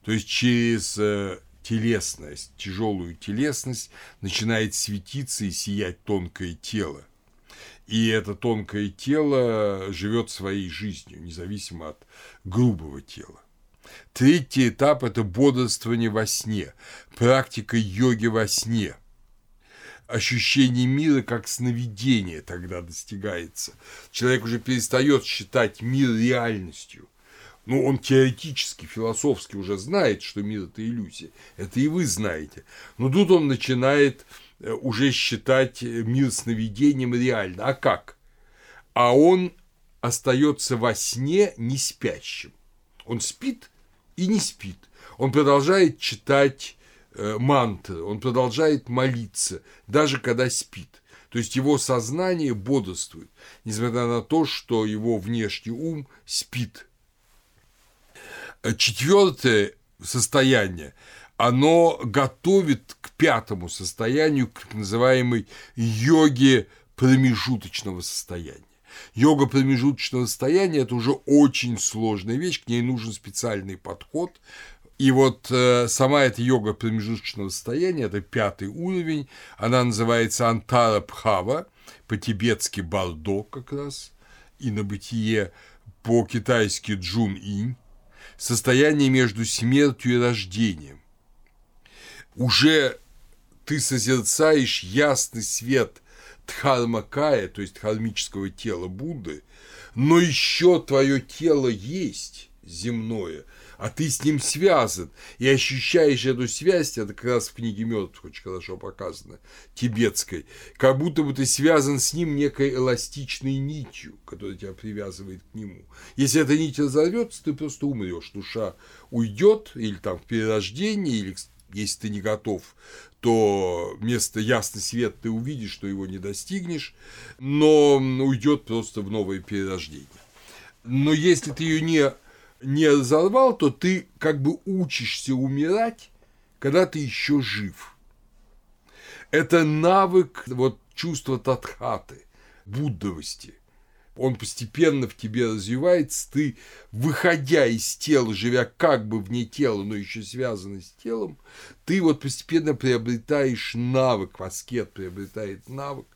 То есть через э, телесность, тяжелую телесность, начинает светиться и сиять тонкое тело. И это тонкое тело живет своей жизнью, независимо от грубого тела. Третий этап – это бодрствование во сне, практика йоги во сне. Ощущение мира как сновидение тогда достигается. Человек уже перестает считать мир реальностью – ну, он теоретически, философски уже знает, что мир – это иллюзия. Это и вы знаете. Но тут он начинает э, уже считать мир сновидением реально. А как? А он остается во сне не спящим. Он спит и не спит. Он продолжает читать э, мантры, он продолжает молиться, даже когда спит. То есть его сознание бодрствует, несмотря на то, что его внешний ум спит – четвертое состояние, оно готовит к пятому состоянию, к так называемой йоге промежуточного состояния. Йога промежуточного состояния – это уже очень сложная вещь, к ней нужен специальный подход, И вот э, сама эта йога промежуточного состояния, это пятый уровень, она называется Антара Пхава, по-тибетски Бардо как раз, и на бытие по-китайски Джун Инь, состояние между смертью и рождением. Уже ты созерцаешь ясный свет Дхармакая, то есть дхармического тела Будды, но еще твое тело есть земное, а ты с ним связан, и ощущаешь эту связь, это как раз в книге мертвых очень хорошо показано, тибетской, как будто бы ты связан с ним некой эластичной нитью, которая тебя привязывает к нему. Если эта нить разорвется, ты просто умрешь, душа уйдет, или там в перерождении, или если ты не готов, то вместо ясный свет ты увидишь, что его не достигнешь, но уйдет просто в новое перерождение. Но если ты ее не не разорвал, то ты как бы учишься умирать, когда ты еще жив. Это навык вот чувства татхаты, буддовости. Он постепенно в тебе развивается, ты, выходя из тела, живя как бы вне тела, но еще связанный с телом, ты вот постепенно приобретаешь навык, аскет приобретает навык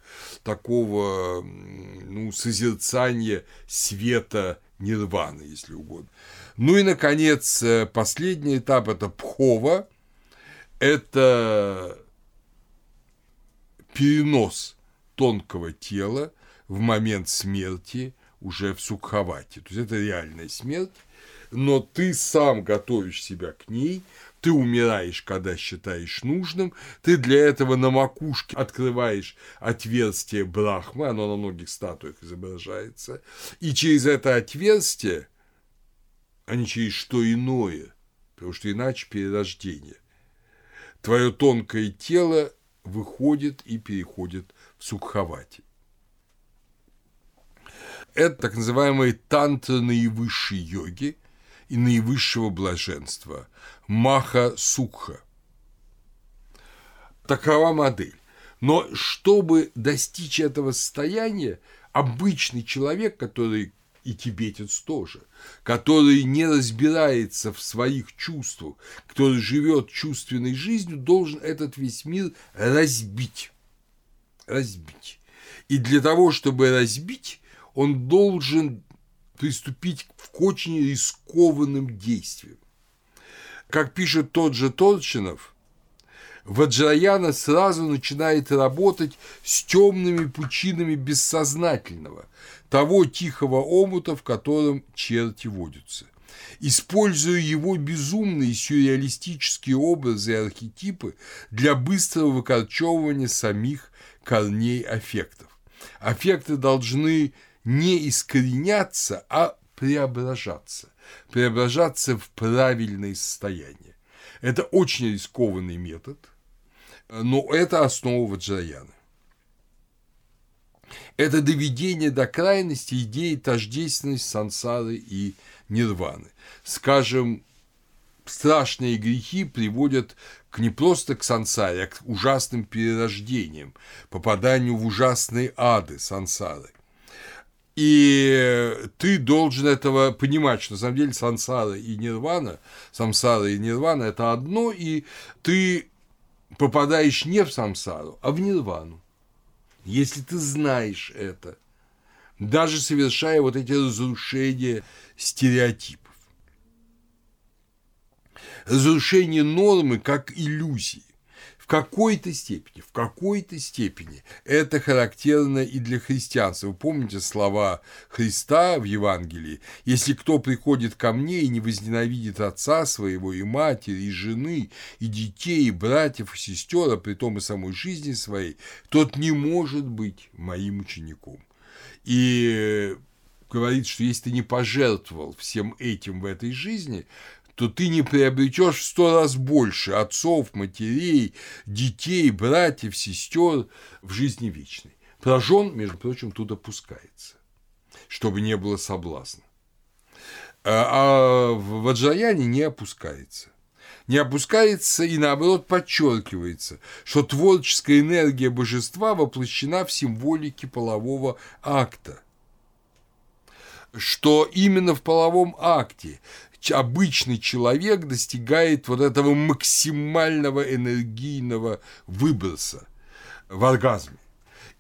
такого ну, созерцания света нирваны, если угодно. Ну и, наконец, э, последний этап – это пхова. Это перенос тонкого тела в момент смерти уже в сукхавате. То есть это реальная смерть, но ты сам готовишь себя к ней, ты умираешь, когда считаешь нужным, ты для этого на макушке открываешь отверстие Брахмы, оно на многих статуях изображается, и через это отверстие, а не через что иное, потому что иначе перерождение, твое тонкое тело выходит и переходит в Сукхавати. Это так называемые тантры наивысшей йоги и наивысшего блаженства – Маха Сукха. Такова модель. Но чтобы достичь этого состояния, обычный человек, который и тибетец тоже, который не разбирается в своих чувствах, который живет чувственной жизнью, должен этот весь мир разбить. Разбить. И для того, чтобы разбить, он должен приступить к очень рискованным действиям. Как пишет тот же Торчинов, Ваджраяна сразу начинает работать с темными пучинами бессознательного, того тихого омута, в котором черти водятся. Используя его безумные сюрреалистические образы и архетипы для быстрого выкорчевывания самих корней аффектов. Аффекты должны не искореняться, а преображаться преображаться в правильное состояние. Это очень рискованный метод, но это основа Ваджраяны. Это доведение до крайности идеи тождественности сансары и нирваны. Скажем, страшные грехи приводят к не просто к сансаре, а к ужасным перерождениям, попаданию в ужасные ады сансары – и ты должен этого понимать, что на самом деле сансара и нирвана, самсара и нирвана – это одно, и ты попадаешь не в самсару, а в нирвану. Если ты знаешь это, даже совершая вот эти разрушения стереотипов. Разрушение нормы как иллюзии в какой-то степени, в какой-то степени это характерно и для христианства. Вы помните слова Христа в Евангелии? «Если кто приходит ко мне и не возненавидит отца своего, и матери, и жены, и детей, и братьев, и сестер, а при том и самой жизни своей, тот не может быть моим учеником». И говорит, что если ты не пожертвовал всем этим в этой жизни, то ты не приобретешь в сто раз больше отцов, матерей, детей, братьев, сестер в жизни вечной. Прожен, между прочим, тут опускается, чтобы не было соблазна. А, а в Ваджаяне не опускается. Не опускается и наоборот подчеркивается, что творческая энергия божества воплощена в символике полового акта что именно в половом акте обычный человек достигает вот этого максимального энергийного выброса в оргазме.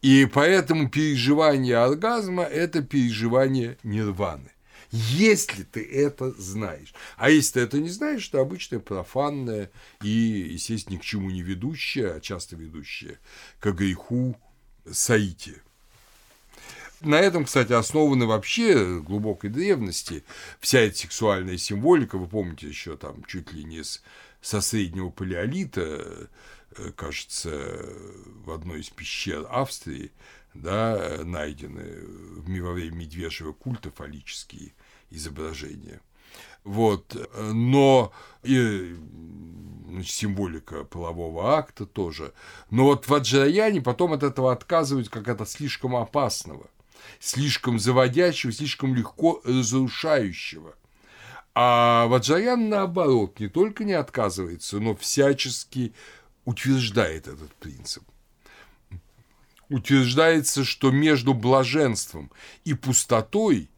И поэтому переживание оргазма – это переживание нирваны. Если ты это знаешь. А если ты это не знаешь, то обычное профанное и, естественно, ни к чему не ведущее, а часто ведущее к греху саити. На этом, кстати, основаны вообще глубокой древности вся эта сексуальная символика. Вы помните еще там чуть ли не с, со среднего палеолита, э, кажется, в одной из пещер Австрии, да, найдены во время медвежьего культа фаллические изображения. Вот, но и значит, символика полового акта тоже. Но вот в Аджраяне потом от этого отказывают как от слишком опасного слишком заводящего, слишком легко разрушающего. А Ваджаян, наоборот, не только не отказывается, но всячески утверждает этот принцип. Утверждается, что между блаженством и пустотой,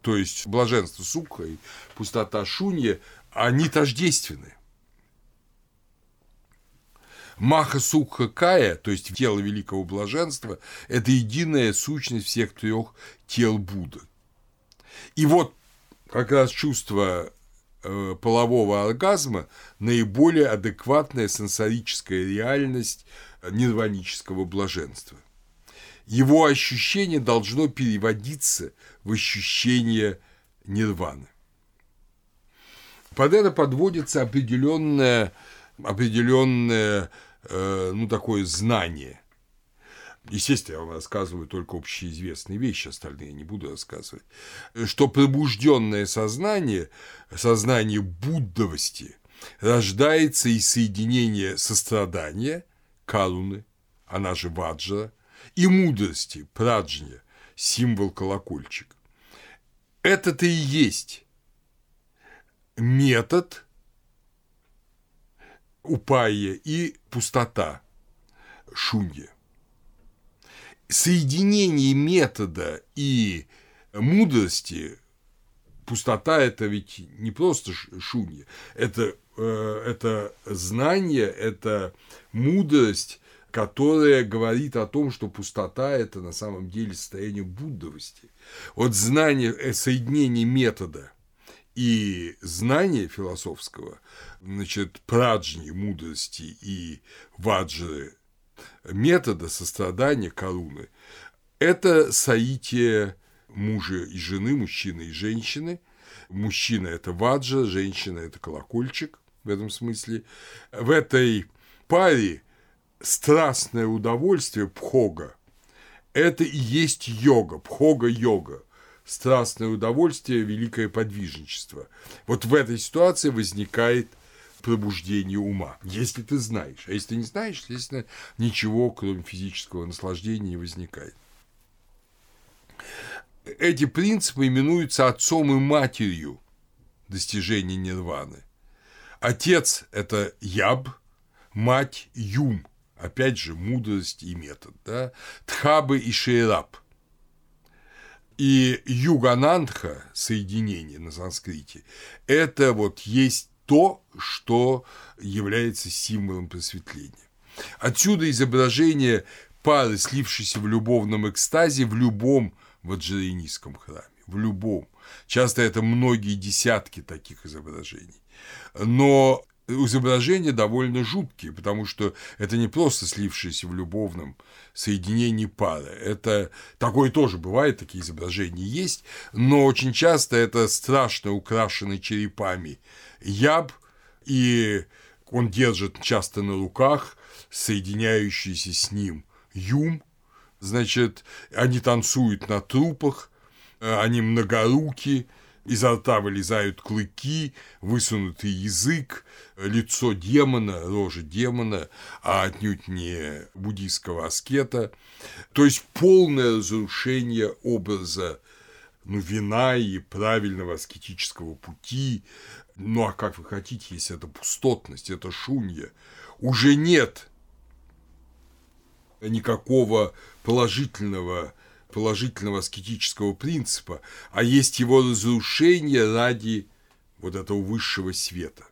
то есть блаженство сукха пустота шунья, они тождественны. Маха Сукха Кая, то есть тело великого блаженства, это единая сущность всех трех тел Будды. И вот как раз чувство э, полового оргазма наиболее адекватная сенсорическая реальность нирванического блаженства. Его ощущение должно переводиться в ощущение нирваны. Под это подводится определенное, определенное Э, ну, такое знание. Естественно, я вам рассказываю только общеизвестные вещи, остальные не буду рассказывать. Что пробужденное сознание, сознание буддовости, рождается из соединения сострадания, калуны, она же ваджа, и мудрости, праджня, символ колокольчик. Это-то и есть метод – упайя и пустота шунья. Соединение метода и мудрости пустота это ведь не просто шунья, это, э, это знание, это мудрость, которая говорит о том, что пустота – это на самом деле состояние буддовости. Вот знание, э, соединение метода и знания философского, значит, праджни, мудрости и ваджры, метода сострадания коруны – это соитие мужа и жены, мужчины и женщины. Мужчина – это ваджа, женщина – это колокольчик в этом смысле. В этой паре страстное удовольствие пхога – это и есть йога, пхога-йога страстное удовольствие, великое подвижничество. Вот в этой ситуации возникает пробуждение ума, если ты знаешь. А если ты не знаешь, естественно, ничего, кроме физического наслаждения, не возникает. Эти принципы именуются отцом и матерью достижения нирваны. Отец – это яб, мать – юм, опять же, мудрость и метод. Да? Тхабы и шейраб – и юганандха, соединение на санскрите, это вот есть то, что является символом просветления. Отсюда изображение пары, слившейся в любовном экстазе в любом ваджрайнийском храме, в любом. Часто это многие десятки таких изображений. Но изображения довольно жуткие, потому что это не просто слившиеся в любовном соединении пары. Это такое тоже бывает, такие изображения есть, но очень часто это страшно украшенный черепами яб, и он держит часто на руках соединяющийся с ним юм, значит, они танцуют на трупах, они многоруки, изо рта вылезают клыки, высунутый язык, лицо демона, рожа демона, а отнюдь не буддийского аскета. То есть полное разрушение образа ну, вина и правильного аскетического пути. Ну, а как вы хотите, если это пустотность, это шунья, уже нет никакого положительного положительного аскетического принципа, а есть его разрушение ради вот этого высшего света.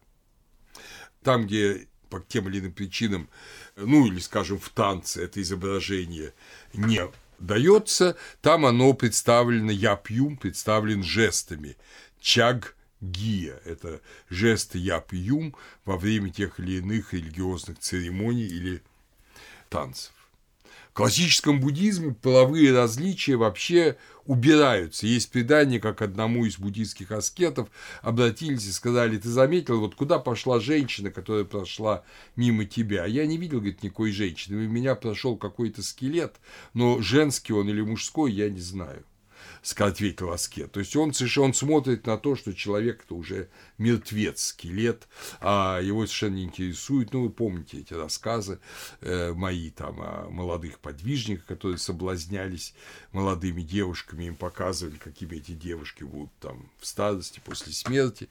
Там, где по тем или иным причинам, ну или, скажем, в танце это изображение не дается, там оно представлено, я пью, представлен жестами. Чаг гия – это жесты я пьюм во время тех или иных религиозных церемоний или танцев. Классическом буддизме половые различия вообще убираются. Есть предание, как одному из буддийских аскетов обратились и сказали, ты заметил, вот куда пошла женщина, которая прошла мимо тебя? Я не видел, говорит, никакой женщины. Мимо меня прошел какой-то скелет, но женский он или мужской, я не знаю ответил Аскет. То есть он, он смотрит на то, что человек-то уже мертвец, скелет, а его совершенно не интересует. Ну, вы помните эти рассказы э, мои там о молодых подвижниках, которые соблазнялись молодыми девушками, им показывали, какими эти девушки будут там в старости, после смерти.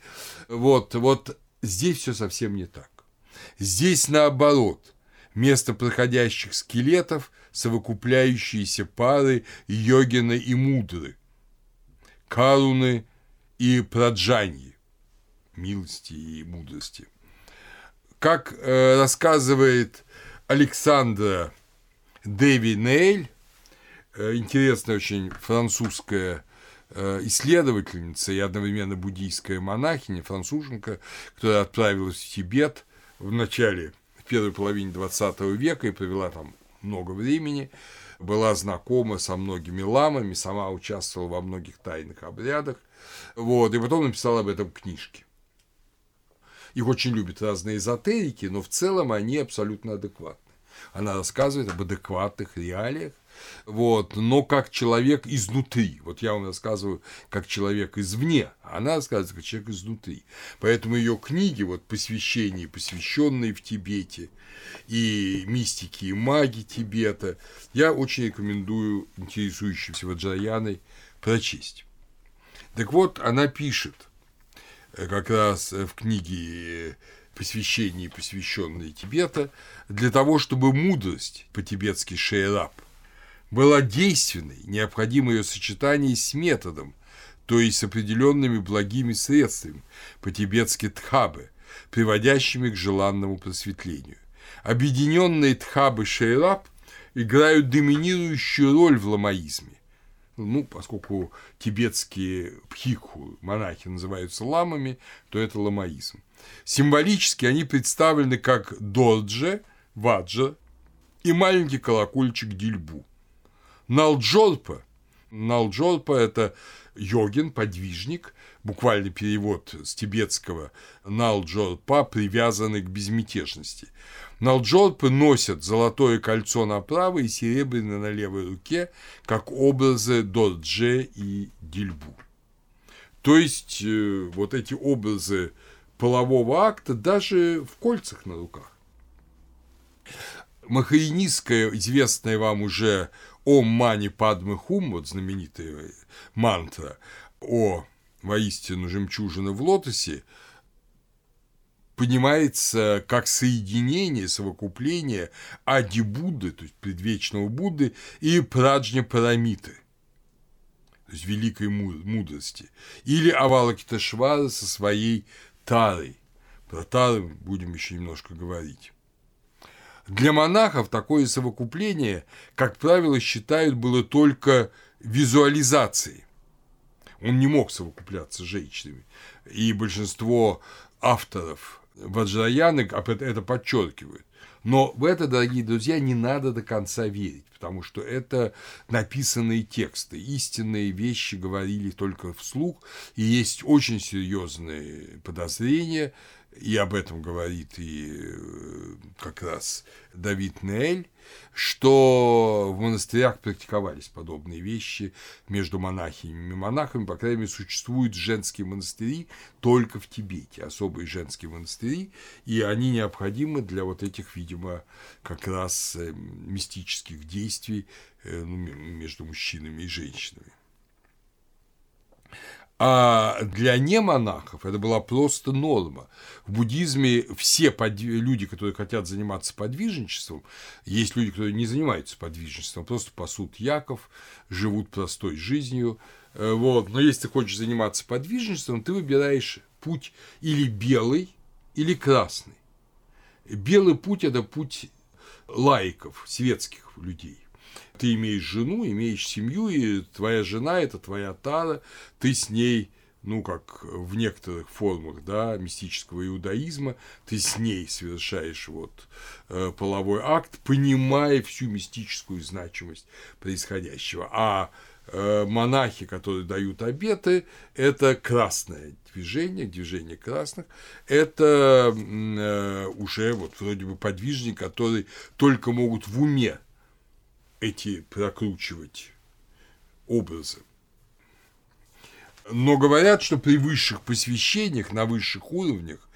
Вот, вот здесь все совсем не так. Здесь наоборот – Место проходящих скелетов – совокупляющиеся пары йогина и мудры, каруны и праджаньи, милости и мудрости. Как э, рассказывает Александра Дэви Нейль, э, интересная очень французская э, исследовательница и одновременно буддийская монахиня, француженка, которая отправилась в Тибет в начале, в первой половине 20 века и провела там много времени, была знакома со многими ламами, сама участвовала во многих тайных обрядах, вот, и потом написала об этом книжки. Их очень любят разные эзотерики, но в целом они абсолютно адекватны. Она рассказывает об адекватных реалиях, вот, но как человек изнутри. Вот я вам рассказываю как человек извне, а она рассказывает как человек изнутри. Поэтому ее книги, вот посвящения, посвященные в Тибете, и мистики, и маги Тибета, я очень рекомендую интересующимся Ваджаяной прочесть. Так вот, она пишет э, как раз в книге посвящении, посвященной Тибета, для того, чтобы мудрость, по-тибетски шейраб, была действенной, необходимо ее сочетание с методом, то есть с определенными благими средствами, по-тибетски тхабы, приводящими к желанному просветлению. Объединенные тхабы шейраб играют доминирующую роль в ламаизме. Ну, поскольку тибетские пхикху, монахи, называются ламами, то это ламаизм. Символически они представлены как дорджа, ваджа и маленький колокольчик дильбу. Налджолпа. Налджолпа – это йогин, подвижник, буквальный перевод с тибетского Налджолпа, привязанный к безмятежности. Налджолпы носят золотое кольцо на правой и серебряное на левой руке, как образы Дордже и Дильбу. То есть, э, вот эти образы полового акта даже в кольцах на руках. Махаинистская, известная вам уже Ом Мани Падмы Хум, вот знаменитая мантра о воистину жемчужина в лотосе, понимается как соединение, совокупление Ади Будды, то есть предвечного Будды, и Праджня Парамиты, то есть великой мудрости, или Авалакиташвара со своей Тарой. Про Тары будем еще немножко говорить. Для монахов такое совокупление, как правило, считают было только визуализацией. Он не мог совокупляться с женщинами. И большинство авторов Ваджраяны это подчеркивают. Но в это, дорогие друзья, не надо до конца верить, потому что это написанные тексты. Истинные вещи говорили только вслух, и есть очень серьезные подозрения, и об этом говорит и э, как раз Давид Неэль, что в монастырях практиковались подобные вещи между монахинями и монахами, по крайней мере, существуют женские монастыри только в Тибете, особые женские монастыри, и они необходимы для вот этих, видимо, как раз э, мистических действий э, ну, между мужчинами и женщинами. А для немонахов это была просто норма. В буддизме все под... люди, которые хотят заниматься подвижничеством, есть люди, которые не занимаются подвижничеством, просто пасут яков, живут простой жизнью. Э, вот. Но если ты хочешь заниматься подвижничеством, ты выбираешь путь или белый, или красный. Белый путь – это путь лайков, светских людей. Ты имеешь жену, имеешь семью, и твоя жена – это твоя тара, ты с ней ну, как в некоторых формах, да, мистического иудаизма, ты с ней совершаешь вот э, половой акт, понимая всю мистическую значимость происходящего. А э, монахи, которые дают обеты, это красное движение, движение красных, это э, уже вот вроде бы подвижники, которые только могут в уме эти прокручивать образы. Но говорят, что при высших посвящениях, на высших уровнях,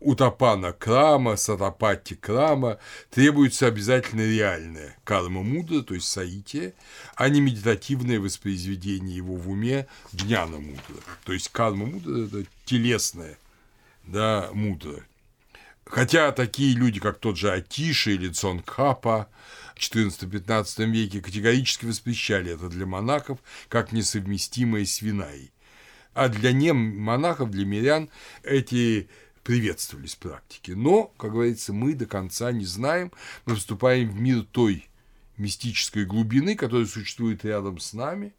у Тапана Крама, Сатапати Крама требуется обязательно реальное карма мудра, то есть саития, а не медитативное воспроизведение его в уме дняна мудра. То есть карма мудра – это телесное да, мудра. Хотя такие люди, как тот же Атиша или Цонкапа XIV-XV веке категорически воспрещали это для монахов как несовместимое с Винаей. А для монахов, для мирян эти приветствовались практики. Но, как говорится, мы до конца не знаем, мы вступаем в мир той мистической глубины, которая существует рядом с нами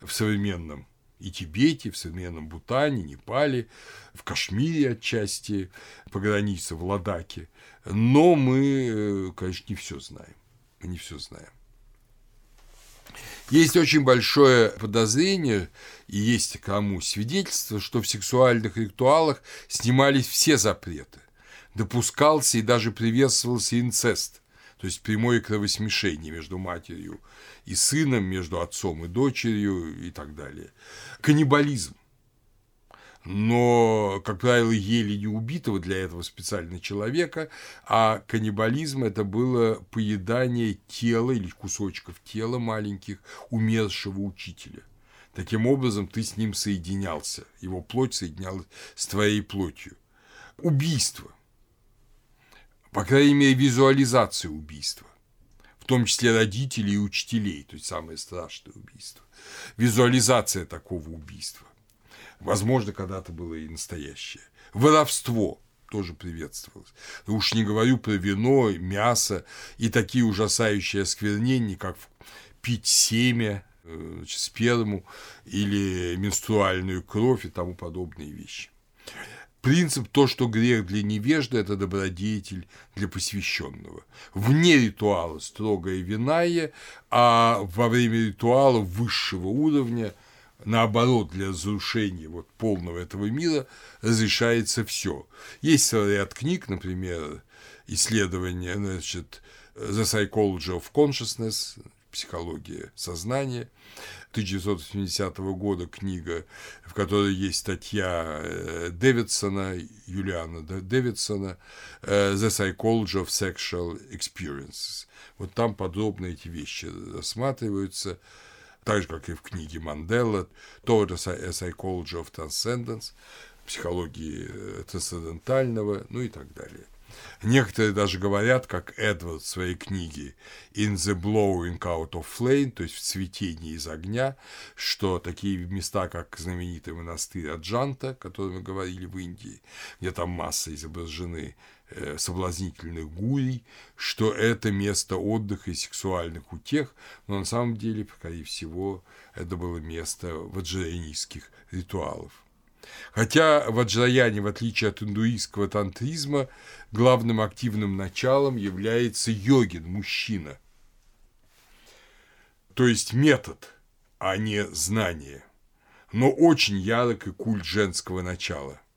в современном и Тибете, в современном Бутане, Непале, в Кашмире отчасти, по границе, в Ладаке. Но мы, э, конечно, не все знаем. Не все знаем. Есть очень большое подозрение, и есть кому свидетельство, что в сексуальных ритуалах снимались все запреты. Допускался и даже приветствовался инцест, то есть прямое кровосмешение между матерью и сыном, между отцом и дочерью и так далее. Каннибализм но, как правило, ели не убитого для этого специально человека, а каннибализм – это было поедание тела или кусочков тела маленьких умершего учителя. Таким образом, ты с ним соединялся, его плоть соединялась с твоей плотью. Убийство, по крайней мере, визуализация убийства, в том числе родителей и учителей, то есть самое страшное убийство, визуализация такого убийства Возможно, когда-то было и настоящее. Воровство тоже приветствовалось. Уж не говорю про вино, мясо и такие ужасающие осквернения, как пить семя, э, значит, сперму или менструальную кровь и тому подобные вещи. Принцип то, что грех для невежды – это добродетель для посвященного. Вне ритуала строгое виная, а во время ритуала высшего уровня – наоборот, для разрушения вот полного этого мира разрешается все. Есть ряд книг, например, исследования, значит, The Psychology of Consciousness, психология сознания, 1980 года книга, в которой есть статья э, Дэвидсона, Юлиана Дэвидсона, э, The Psychology of Sexual Experiences. Вот там подробно эти вещи рассматриваются так же, как и в книге Мандела, Toward a Psychology of Transcendence, психологии э, трансцендентального, ну и так далее. Некоторые даже говорят, как Эдвард в своей книге «In the blowing out of flame», то есть в цветении из огня, что такие места, как знаменитый монастырь Аджанта, о котором мы говорили в Индии, где там масса изображены соблазнительных гурий, что это место отдыха и сексуальных утех, но на самом деле, скорее всего, это было место ваджраянистских ритуалов. Хотя в в отличие от индуистского тантризма, главным активным началом является йогин, мужчина. То есть метод, а не знание. Но очень ярок и культ женского начала –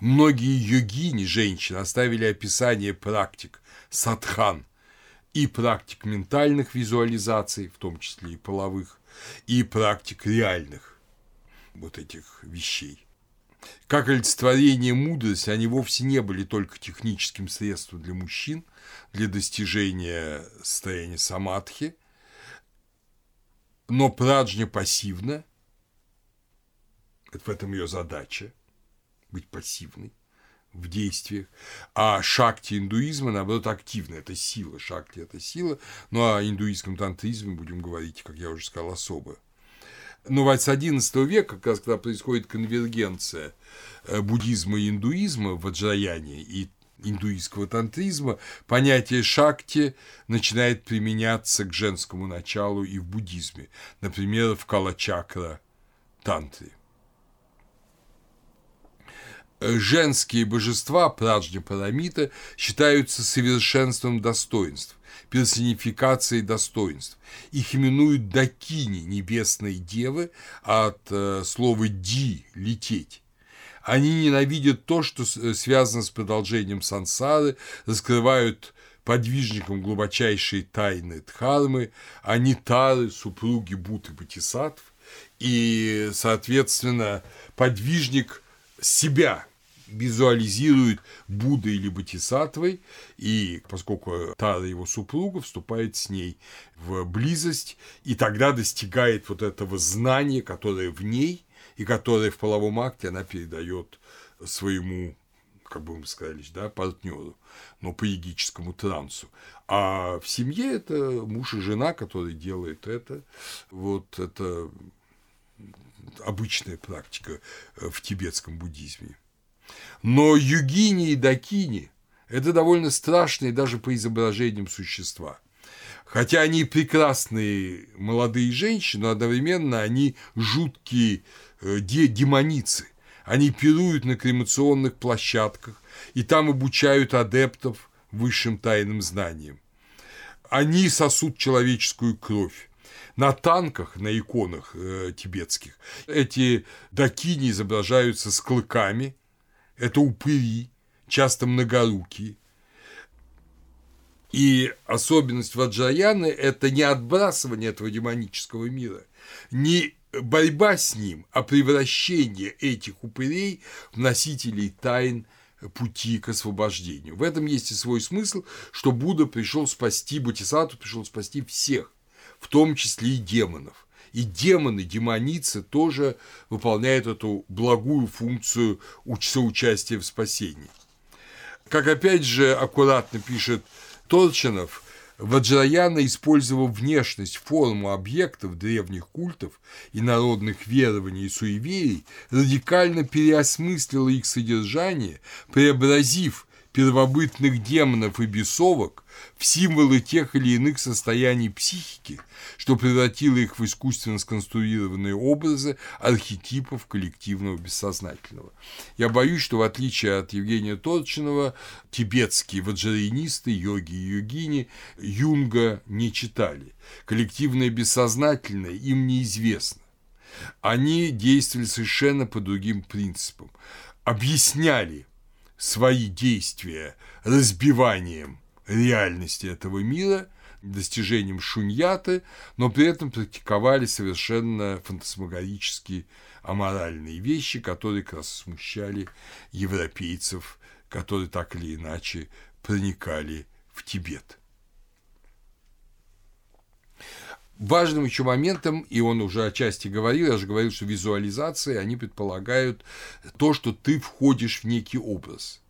Многие йогини, женщины, оставили описание практик садхан и практик ментальных визуализаций, в том числе и половых, и практик реальных вот этих вещей. Как олицетворение мудрости, они вовсе не были только техническим средством для мужчин, для достижения состояния самадхи, но праджня пассивна, это в этом ее задача, быть пассивной в действиях, а шакти индуизма, наоборот, активная, это сила, шакти – это сила, ну, а индуистском тантризме будем говорить, как я уже сказал, особо. Но с XI века, как раз когда происходит конвергенция э, буддизма и индуизма в Аджраяне и индуистского тантризма, понятие шакти начинает применяться к женскому началу и в буддизме, например, в калачакра тантре. Женские божества Праджня Парамита считаются совершенством достоинств, персонификацией достоинств. Их именуют дакини, небесной девы, от э, слова ди – лететь. Они ненавидят то, что э, связано с продолжением сансары, раскрывают подвижникам глубочайшие тайны Дхармы, они тары, супруги Буты Батисатв, и, соответственно, подвижник себя визуализирует Буддой или Батисатвой, и поскольку Тара его супруга вступает с ней в близость, и тогда достигает вот этого знания, которое в ней, и которое в половом акте она передает своему как бы мы сказали, да, партнеру, но по егическому трансу. А в семье это муж и жена, которые делают это. Вот это обычная практика в тибетском буддизме. Но югини и дакини – это довольно страшные даже по изображениям существа. Хотя они прекрасные молодые женщины, но одновременно они жуткие э, демоницы. Они пируют на кремационных площадках, и там обучают адептов высшим тайным знаниям. Они сосут человеческую кровь. На танках, на иконах э, тибетских, эти дакини изображаются с клыками, это упыри, часто многорукие. И особенность Ваджаяны – это не отбрасывание этого демонического мира, не борьба с ним, а превращение этих упырей в носителей тайн пути к освобождению. В этом есть и свой смысл, что Будда пришел спасти, Бодхисаттва пришел спасти всех, в том числе и демонов. И демоны, демоницы тоже выполняют эту благую функцию соучастия в спасении. Как опять же аккуратно пишет Торчинов, Ваджраяна использовал внешность, форму объектов древних культов и народных верований и суеверий, радикально переосмыслила их содержание, преобразив первобытных демонов и бесовок в символы тех или иных состояний психики, что превратило их в искусственно сконструированные образы архетипов коллективного бессознательного. Я боюсь, что в отличие от Евгения Торчинова, тибетские ваджаринисты, йоги и йогини Юнга не читали. Коллективное бессознательное им неизвестно. Они действовали совершенно по другим принципам. Объясняли свои действия разбиванием реальности этого мира, достижением шуньяты, но при этом практиковали совершенно фантасмагорические аморальные вещи, которые как раз смущали европейцев, которые так или иначе проникали в Тибет. Важным еще моментом, и он уже отчасти говорил, я же говорил, что визуализации, они предполагают то, что ты входишь в некий образ,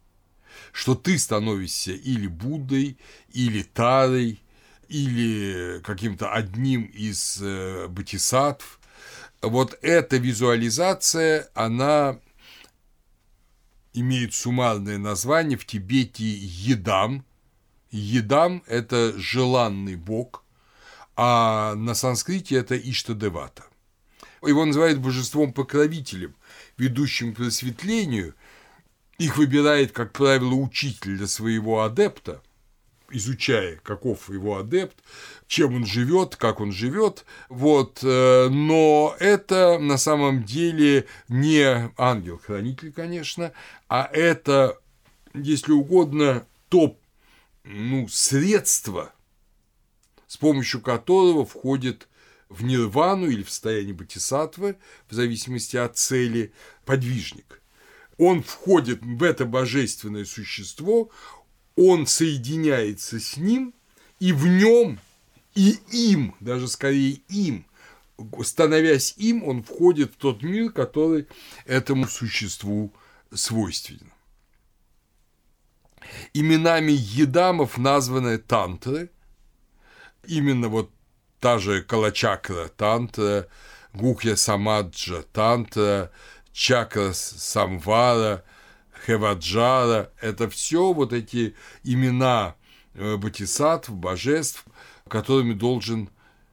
что ты становишься или Буддой, или Тарой, или каким-то одним из э, бодхисаттв. Вот эта визуализация, она имеет суммарное название в Тибете «едам». «Едам» – это желанный бог – а на санскрите это Иштадевата. Его называют божеством-покровителем, ведущим к просветлению. Их выбирает, как правило, учитель для своего адепта, изучая, каков его адепт, чем он живет, как он живет, вот, э, но это на самом деле не ангел-хранитель, конечно, а это, если угодно, топ, ну, средство – с помощью которого входит в нирвану или в состояние бодхисаттвы, в зависимости от цели, подвижник. Он входит в это божественное существо, он соединяется с ним, и в нем, и им, даже скорее им, становясь им, он входит в тот мир, который этому существу свойственен. Именами едамов названы тантры, именно вот та же Калачакра Тантра, Гукья Самаджа, Тантра, Чакра Самвара, Хеваджара – это все вот эти имена э, бодхисаттв, божеств, которыми должен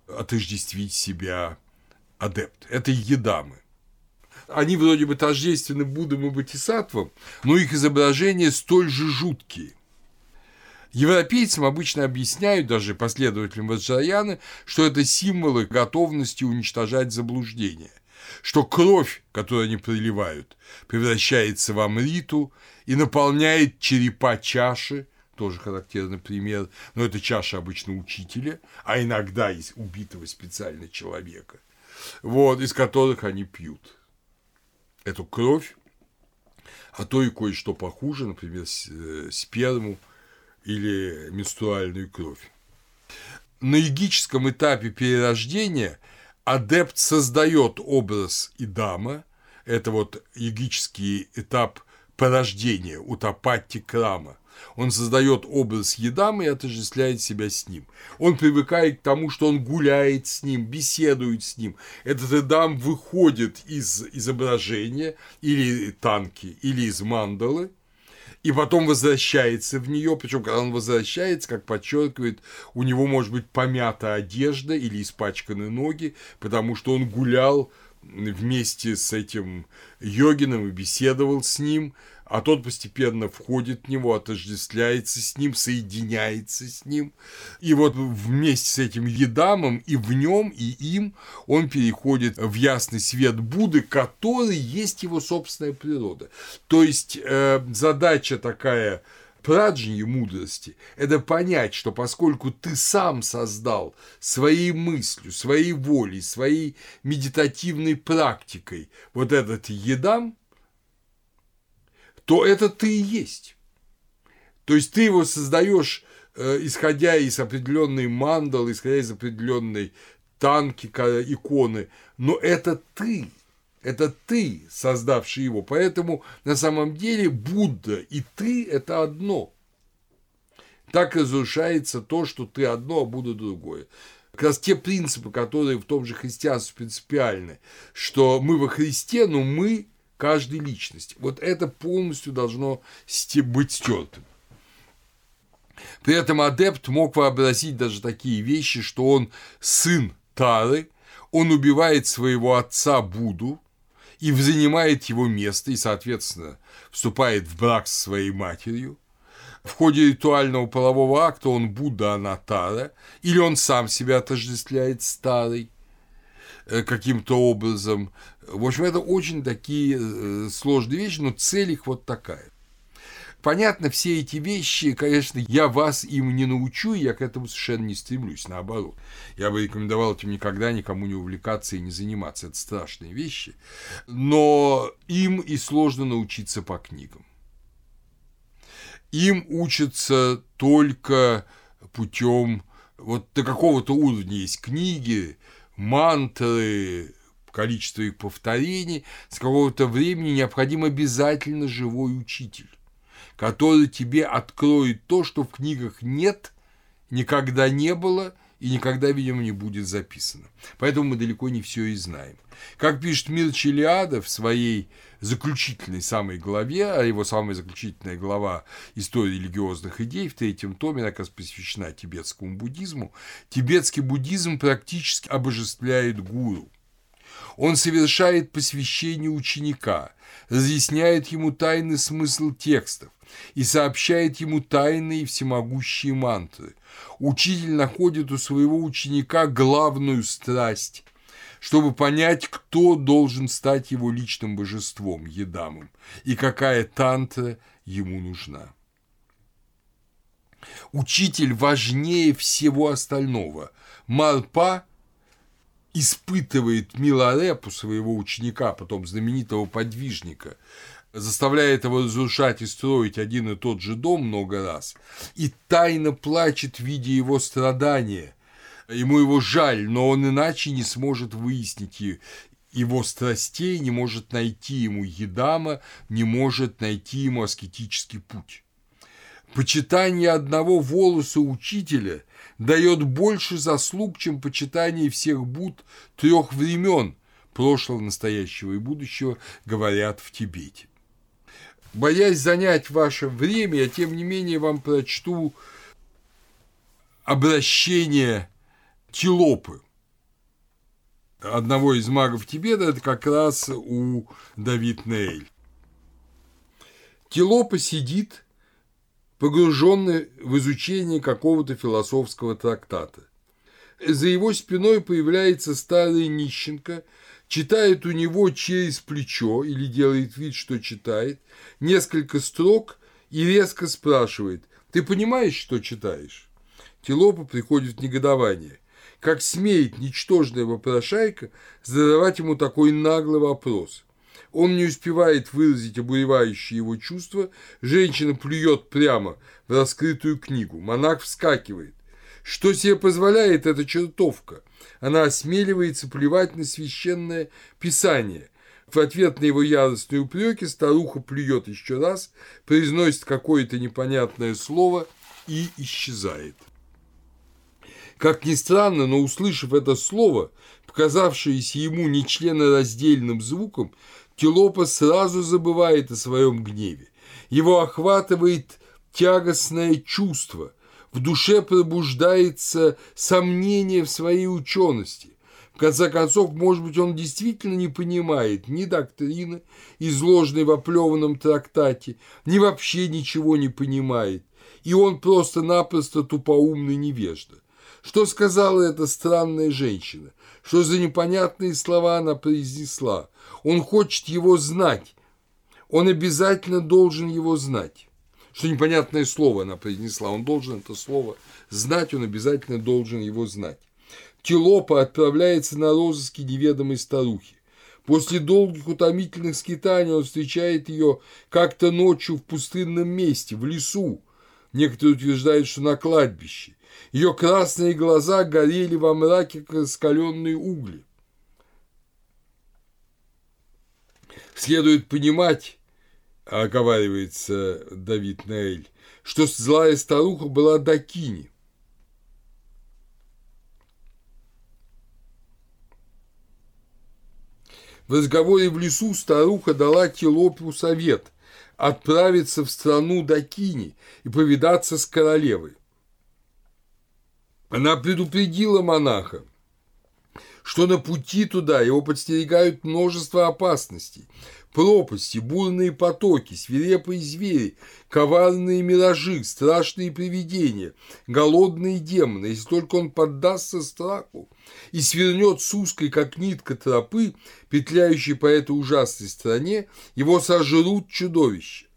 отождествить себя адепт. Это едамы. Они вроде бы тождественны Буддам и Бодхисаттвам, но их изображения столь же жуткие. Европейцам обычно объясняют, даже последователям Ваджраяны, что это символы готовности уничтожать заблуждение, что кровь, которую они проливают, превращается в амриту и наполняет черепа чаши, тоже характерный пример, но это чаша обычно учителя, а иногда из убитого специально человека, вот, из которых они пьют эту кровь, а то и кое-что похуже, например, э, сперму или менструальную кровь. На эгическом этапе перерождения адепт создает образ Идама, это вот эгический этап порождения, утопатти крама, он создает образ Едама и отождествляет себя с ним. Он привыкает к тому, что он гуляет с ним, беседует с ним. Этот Эдам выходит из изображения или танки, или из мандалы, и потом возвращается в нее, причем когда он возвращается, как подчеркивает, у него может быть помята одежда или испачканы ноги, потому что он гулял вместе с этим йогином и беседовал с ним, а тот постепенно входит в него, отождествляется с ним, соединяется с ним. И вот вместе с этим едамом и в нем, и им он переходит в ясный свет Будды, который есть его собственная природа. То есть э, задача такая праджни мудрости – это понять, что поскольку ты сам создал своей мыслью, своей волей, своей медитативной практикой вот этот едам – то это ты и есть. То есть ты его создаешь, э, исходя из определенной мандалы, исходя из определенной танки, иконы, но это ты, это ты, создавший его. Поэтому на самом деле Будда и ты – это одно. Так разрушается то, что ты одно, а Будда другое. Как раз те принципы, которые в том же христианстве принципиальны, что мы во Христе, но мы каждой личности. Вот это полностью должно быть стертым. При этом адепт мог вообразить даже такие вещи, что он сын Тары, он убивает своего отца Буду и занимает его место, и, соответственно, вступает в брак со своей матерью. В ходе ритуального полового акта он Будда, она Тара, или он сам себя отождествляет с Тарой э, каким-то образом, в общем, это очень такие э, сложные вещи, но цель их вот такая. Понятно, все эти вещи, конечно, я вас им не научу, я к этому совершенно не стремлюсь, наоборот. Я бы рекомендовал этим никогда никому не увлекаться и не заниматься, это страшные вещи. Но им и сложно научиться по книгам. Им учатся только путем вот до какого-то уровня есть книги, мантры, количество их повторений, с какого-то времени необходим обязательно живой учитель, который тебе откроет то, что в книгах нет, никогда не было и никогда, видимо, не будет записано. Поэтому мы далеко не все и знаем. Как пишет Мир Челиада в своей заключительной самой главе, а его самая заключительная глава «История религиозных идей» в третьем томе, как раз посвящена тибетскому буддизму, тибетский буддизм практически обожествляет гуру – он совершает посвящение ученика, разъясняет ему тайный смысл текстов и сообщает ему тайные всемогущие мантры. Учитель находит у своего ученика главную страсть, чтобы понять, кто должен стать его личным божеством, едамом, и какая тантра ему нужна. Учитель важнее всего остального. Марпа испытывает Миларепу, своего ученика, потом знаменитого подвижника, заставляет его разрушать и строить один и тот же дом много раз, и тайно плачет, видя его страдания. Ему его жаль, но он иначе не сможет выяснить его страстей, не может найти ему едама, не может найти ему аскетический путь. Почитание одного волоса учителя дает больше заслуг, чем почитание всех Буд трех времен, прошлого, настоящего и будущего говорят в Тибете. Боясь занять ваше время, я тем не менее вам прочту обращение Тилопы, одного из магов Тибета, это как раз у Давид Нейль. Тилопа сидит, погруженный в изучение какого-то философского трактата. За его спиной появляется старый нищенка, читает у него через плечо или делает вид, что читает, несколько строк и резко спрашивает «Ты понимаешь, что читаешь?» Тилопа приходит в негодование. Как смеет ничтожная вопрошайка задавать ему такой наглый вопрос? Он не успевает выразить обуревающие его чувства, женщина плюет прямо в раскрытую книгу. Монах вскакивает. Что себе позволяет эта чертовка? Она осмеливается плевать на священное писание. В ответ на его яростные упреки старуха плюет еще раз, произносит какое-то непонятное слово и исчезает. Как ни странно, но услышав это слово, показавшееся ему нечленораздельным звуком, Тилопа сразу забывает о своем гневе. Его охватывает тягостное чувство, в душе пробуждается сомнение в своей учености. В конце концов, может быть, он действительно не понимает ни доктрины, изложенной в оплеванном трактате, ни вообще ничего не понимает, и он просто-напросто тупоумный невежда. Что сказала эта странная женщина? Что за непонятные слова она произнесла? Он хочет его знать. Он обязательно должен его знать. Что непонятное слово она произнесла. Он должен это слово знать, он обязательно должен его знать. Тилопа отправляется на розыски неведомой старухи. После долгих утомительных скитаний он встречает ее как-то ночью в пустынном месте, в лесу. Некоторые утверждают, что на кладбище. Ее красные глаза горели во мраке, как раскаленные угли. Следует понимать, оговаривается Давид Наэль, что злая старуха была Дакини. В разговоре в лесу старуха дала Тилопию совет отправиться в страну Дакини и повидаться с королевой. Она предупредила монаха, что на пути туда его подстерегают множество опасностей. Пропасти, бурные потоки, свирепые звери, коварные миражи, страшные привидения, голодные демоны. Если только он поддастся страху и свернет с узкой, как нитка тропы, петляющей по этой ужасной стране, его сожрут чудовища.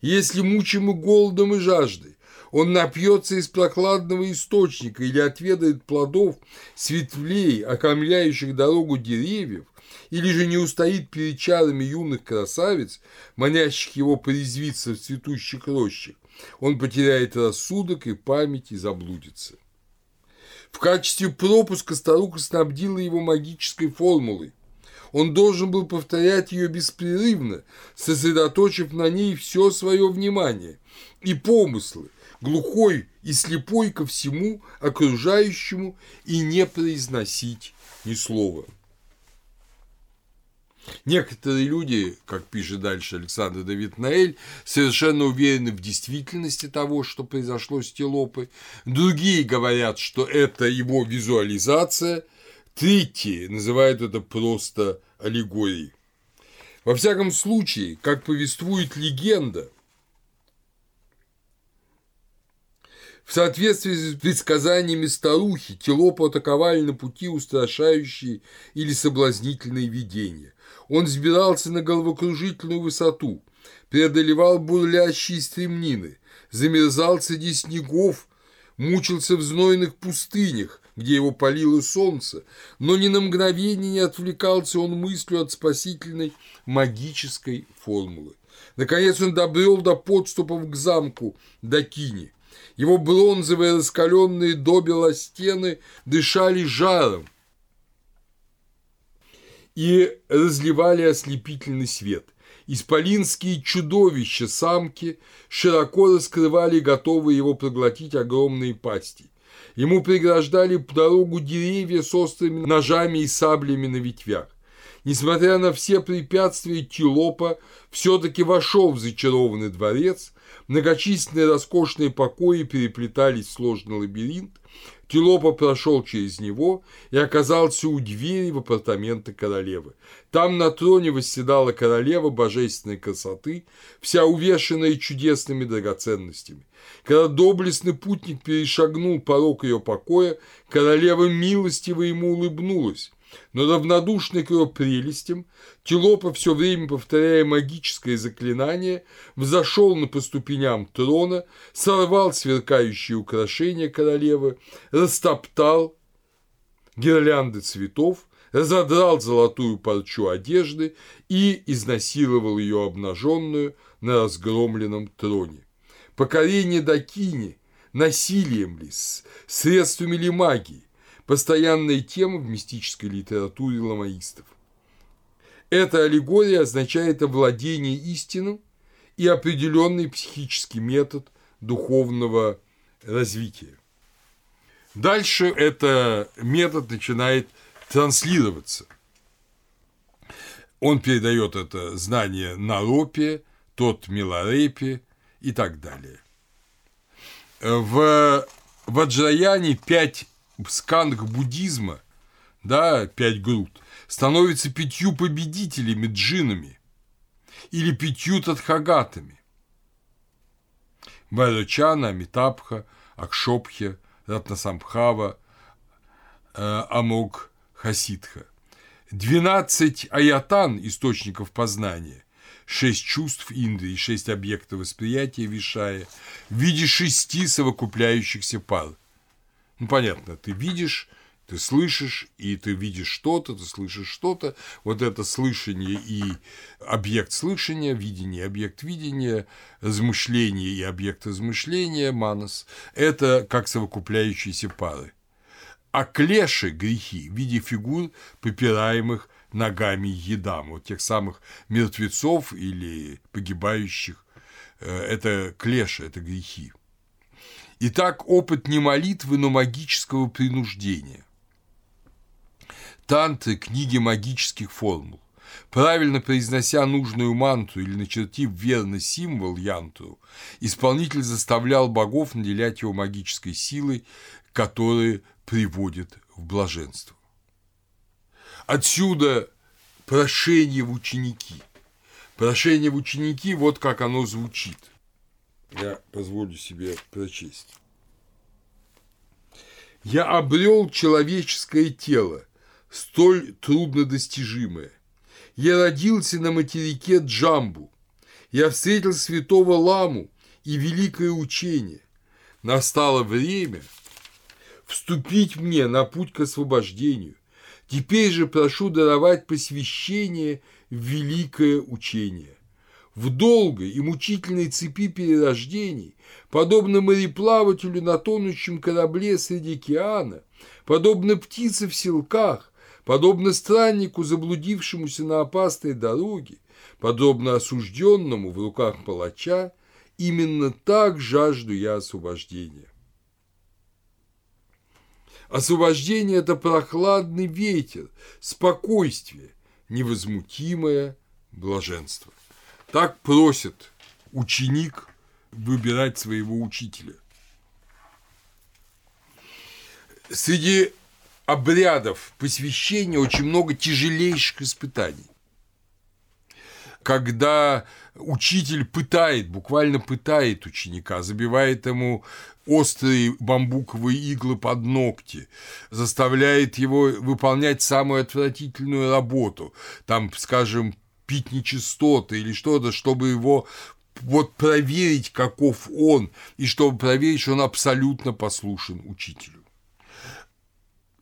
Если мучимы голодом и жаждой, он напьется из прохладного источника или отведает плодов светлей, окомляющих дорогу деревьев, или же не устоит перед чарами юных красавиц, манящих его порезвиться в цветущих рощах, он потеряет рассудок и память и заблудится. В качестве пропуска старуха снабдила его магической формулой. Он должен был повторять ее беспрерывно, сосредоточив на ней все свое внимание и помыслы, глухой и слепой ко всему окружающему и не произносить ни слова. Некоторые люди, как пишет дальше Александр Давид Наэль, совершенно уверены в действительности того, что произошло с Телопой. Другие говорят, что это его визуализация. Третьи называют это просто аллегорией. Во всяком случае, как повествует легенда, В соответствии с предсказаниями старухи, Телопу атаковали на пути устрашающие или соблазнительные видения. Он взбирался на головокружительную высоту, преодолевал бурлящие стремнины, замерзал среди снегов, мучился в знойных пустынях, где его палило солнце, но ни на мгновение не отвлекался он мыслью от спасительной магической формулы. Наконец он добрел до подступов к замку Дакини, его бронзовые раскаленные добела стены дышали жаром и разливали ослепительный свет. Исполинские чудовища самки широко раскрывали готовые его проглотить огромные пасти. Ему преграждали дорогу деревья с острыми ножами и саблями на ветвях. Несмотря на все препятствия, Тилопа все-таки вошел в зачарованный дворец, многочисленные роскошные покои переплетались в сложный лабиринт, Тилопа прошел через него и оказался у двери в апартаменты королевы. Там на троне восседала королева божественной красоты, вся увешанная чудесными драгоценностями. Когда доблестный путник перешагнул порог ее покоя, королева милостиво ему улыбнулась но равнодушный к ее прелестям, Тилопа, все время повторяя магическое заклинание, взошел на по ступеням трона, сорвал сверкающие украшения королевы, растоптал гирлянды цветов, разодрал золотую парчу одежды и изнасиловал ее обнаженную на разгромленном троне. Покорение Дакини насилием ли, средствами ли магии, постоянная тема в мистической литературе ламаистов. Эта аллегория означает овладение истинным и определенный психический метод духовного развития. Дальше этот метод начинает транслироваться. Он передает это знание Наропе, тот Миларепе и так далее. В Ваджраяне пять сканг буддизма, да, пять груд, становится пятью победителями джинами или пятью татхагатами. Вайрачана, Амитабха, Акшопхе, Ратнасамбхава, э, Амок Хасидха. Двенадцать аятан источников познания, шесть чувств Индры и шесть объектов восприятия Вишая в виде шести совокупляющихся пар – ну, понятно, ты видишь, ты слышишь, и ты видишь что-то, ты слышишь что-то. Вот это слышание и объект слышания, видение объект видения, размышление и объект размышления, манас – это как совокупляющиеся пары. А клеши, грехи, в виде фигур, попираемых ногами едам, вот тех самых мертвецов или погибающих, э, это клеши, это грехи. Итак, опыт не молитвы, но магического принуждения. Тантры – книги магических формул. Правильно произнося нужную манту или начертив верный символ янтру, исполнитель заставлял богов наделять его магической силой, которая приводит в блаженство. Отсюда прошение в ученики. Прошение в ученики, вот как оно звучит – я позволю себе прочесть. Я обрел человеческое тело, столь труднодостижимое. Я родился на материке Джамбу. Я встретил святого Ламу и великое учение. Настало время вступить мне на путь к освобождению. Теперь же прошу даровать посвящение в великое учение в долгой и мучительной цепи перерождений, подобно мореплавателю на тонущем корабле среди океана, подобно птице в селках, подобно страннику, заблудившемуся на опасной дороге, подобно осужденному в руках палача, именно так жажду я освобождения. Освобождение – это прохладный ветер, спокойствие, невозмутимое блаженство. Так просит ученик выбирать своего учителя. Среди обрядов посвящения очень много тяжелейших испытаний. Когда учитель пытает, буквально пытает ученика, забивает ему острые бамбуковые иглы под ногти, заставляет его выполнять самую отвратительную работу, там, скажем, пить нечистоты или что-то, чтобы его вот проверить, каков он, и чтобы проверить, что он абсолютно послушен учителю.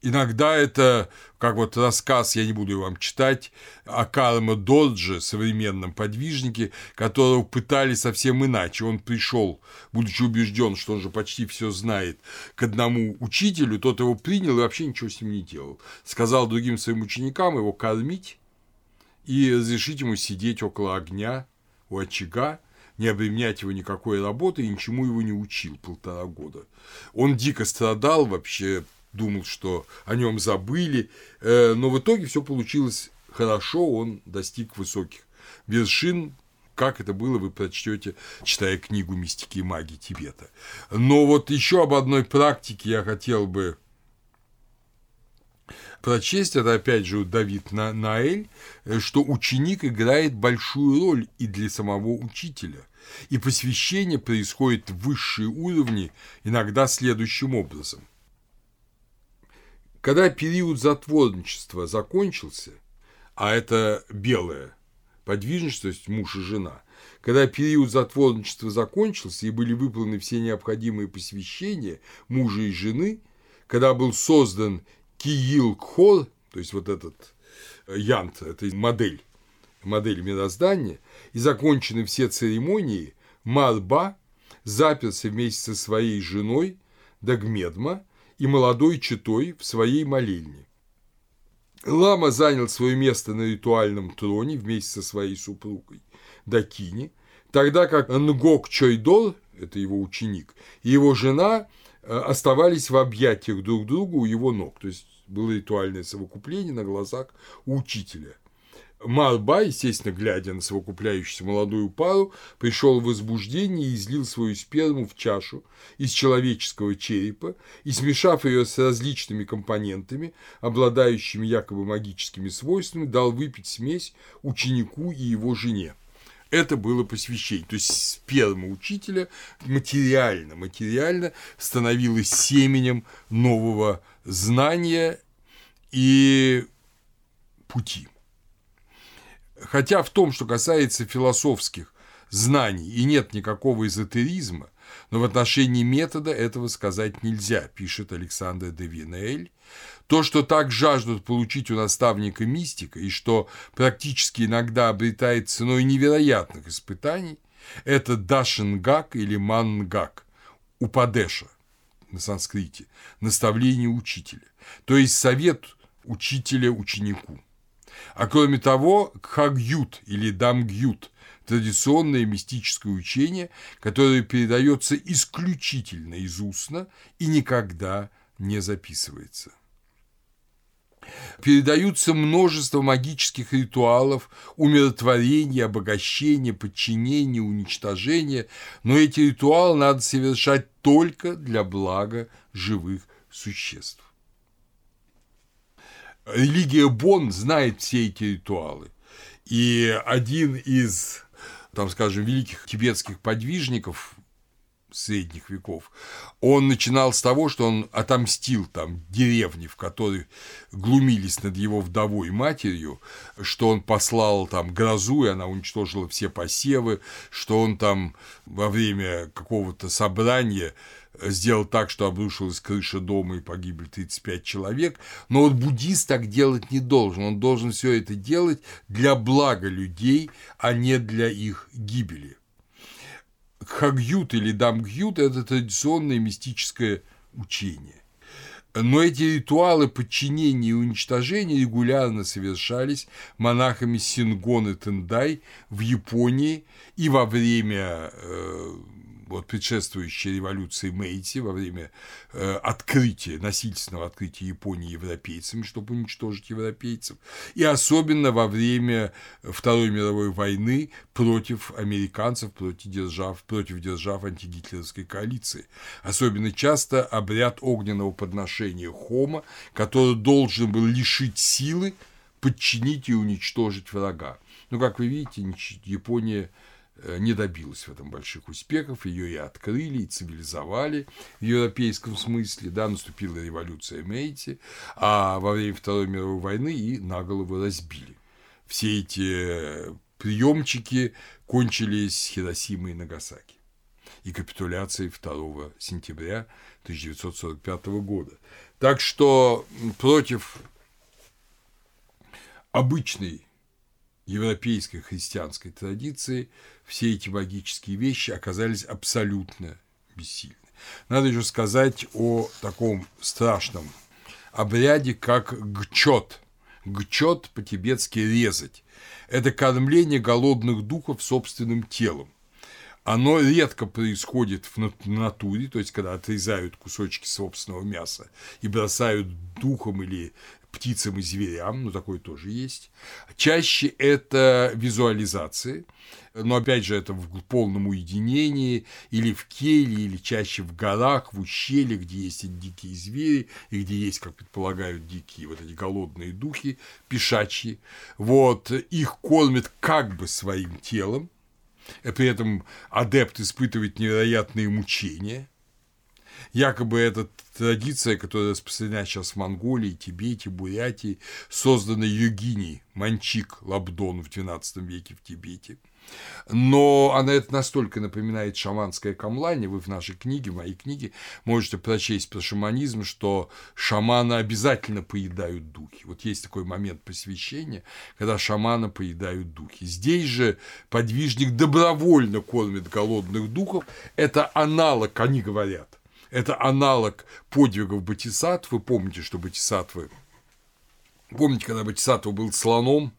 Иногда это, как вот рассказ, я не буду его вам читать, о Карма Дордже, современном подвижнике, которого пытали совсем иначе. Он пришел, будучи убежден, что он же почти все знает, к одному учителю, тот его принял и вообще ничего с ним не делал. Сказал другим своим ученикам его кормить, и разрешить ему сидеть около огня, у очага, не обременять его никакой работой и ничему его не учил полтора года. Он дико страдал, вообще думал, что о нем забыли, э, но в итоге все получилось хорошо он достиг высоких вершин, как это было, вы прочтете, читая книгу «Мистики и магии Тибета». Но вот еще об одной практике я хотел бы прочесть, это опять же Давид Наэль, что ученик играет большую роль и для самого учителя. И посвящение происходит в высшие уровни иногда следующим образом. Когда период затворничества закончился, а это белое подвижность, то есть муж и жена, когда период затворничества закончился и были выполнены все необходимые посвящения мужа и жены, когда был создан Киил Кхол, то есть вот этот э, янт, это модель, модель мироздания, и закончены все церемонии, Марба заперся вместе со своей женой Дагмедма и молодой читой в своей молельне. Лама занял свое место на ритуальном троне вместе со своей супругой Дакини, тогда как Нгок Чойдол, это его ученик, и его жена э, оставались в объятиях друг друга у его ног. То есть было ритуальное совокупление на глазах у учителя. Марба, естественно, глядя на совокупляющуюся молодую пару, пришел в возбуждение и излил свою сперму в чашу из человеческого черепа и, смешав ее с различными компонентами, обладающими якобы магическими свойствами, дал выпить смесь ученику и его жене. Это было посвящение. То есть сперма учителя материально, материально становилась семенем нового знания и пути. Хотя в том, что касается философских знаний, и нет никакого эзотеризма, но в отношении метода этого сказать нельзя, пишет Александр де Винель. То, что так жаждут получить у наставника мистика, и что практически иногда обретает ценой невероятных испытаний, это дашингак или мангак, упадеша на санскрите, наставление учителя, то есть совет учителя ученику. А кроме того, кхагют или дамгют – традиционное мистическое учение, которое передается исключительно из устно и никогда не записывается. Передаются множество магических ритуалов, умиротворения, обогащения, подчинения, уничтожения, но эти ритуалы надо совершать только для блага живых существ. Религия Бон знает все эти ритуалы. И один из, там, скажем, великих тибетских подвижников средних веков, он начинал с того, что он отомстил там деревни, в которых глумились над его вдовой матерью, что он послал там грозу, и она уничтожила все посевы, что он там во время какого-то собрания сделал так, что обрушилась крыша дома и погибли 35 человек. Но вот буддист так делать не должен. Он должен все это делать для блага людей, а не для их гибели. Хагют или Дамгют – это традиционное мистическое учение. Но эти ритуалы подчинения и уничтожения регулярно совершались монахами Сингон и Тендай в Японии и во время э, вот предшествующей революции Мэйти во время э, открытия, насильственного открытия Японии европейцами, чтобы уничтожить европейцев, и особенно во время Второй мировой войны против американцев, против держав, против держав антигитлеровской коалиции. Особенно часто обряд огненного подношения Хома, который должен был лишить силы, подчинить и уничтожить врага. Но, как вы видите, Япония не добилась в этом больших успехов, ее и открыли, и цивилизовали в европейском смысле, да, наступила революция Мейти, а во время Второй мировой войны и на голову разбили. Все эти приемчики кончились Хиросимой и Нагасаки и капитуляцией 2 сентября 1945 года. Так что против обычной европейской христианской традиции все эти магические вещи оказались абсолютно бессильны. Надо еще сказать о таком страшном обряде, как гчот. Гчот по-тибетски резать. Это кормление голодных духов собственным телом. Оно редко происходит в натуре, то есть когда отрезают кусочки собственного мяса и бросают духом или птицам и зверям, ну такое тоже есть. Чаще это визуализации, но опять же это в полном уединении, или в келье, или чаще в горах, в ущельях, где есть дикие звери, и где есть, как предполагают, дикие вот эти голодные духи, пешачьи. Вот, их кормят как бы своим телом, и при этом адепт испытывает невероятные мучения. Якобы это традиция, которая распространена сейчас в Монголии, Тибете, Бурятии, создана йогиней Манчик Лабдон в XII веке в Тибете – но она это настолько напоминает шаманское камлание, вы в нашей книге, в моей книге можете прочесть про шаманизм, что шаманы обязательно поедают духи. Вот есть такой момент посвящения, когда шамана поедают духи. Здесь же подвижник добровольно кормит голодных духов. Это аналог, они говорят, это аналог подвигов Батисатвы. Помните, что Батисатвы Помните, когда Батисатва был слоном,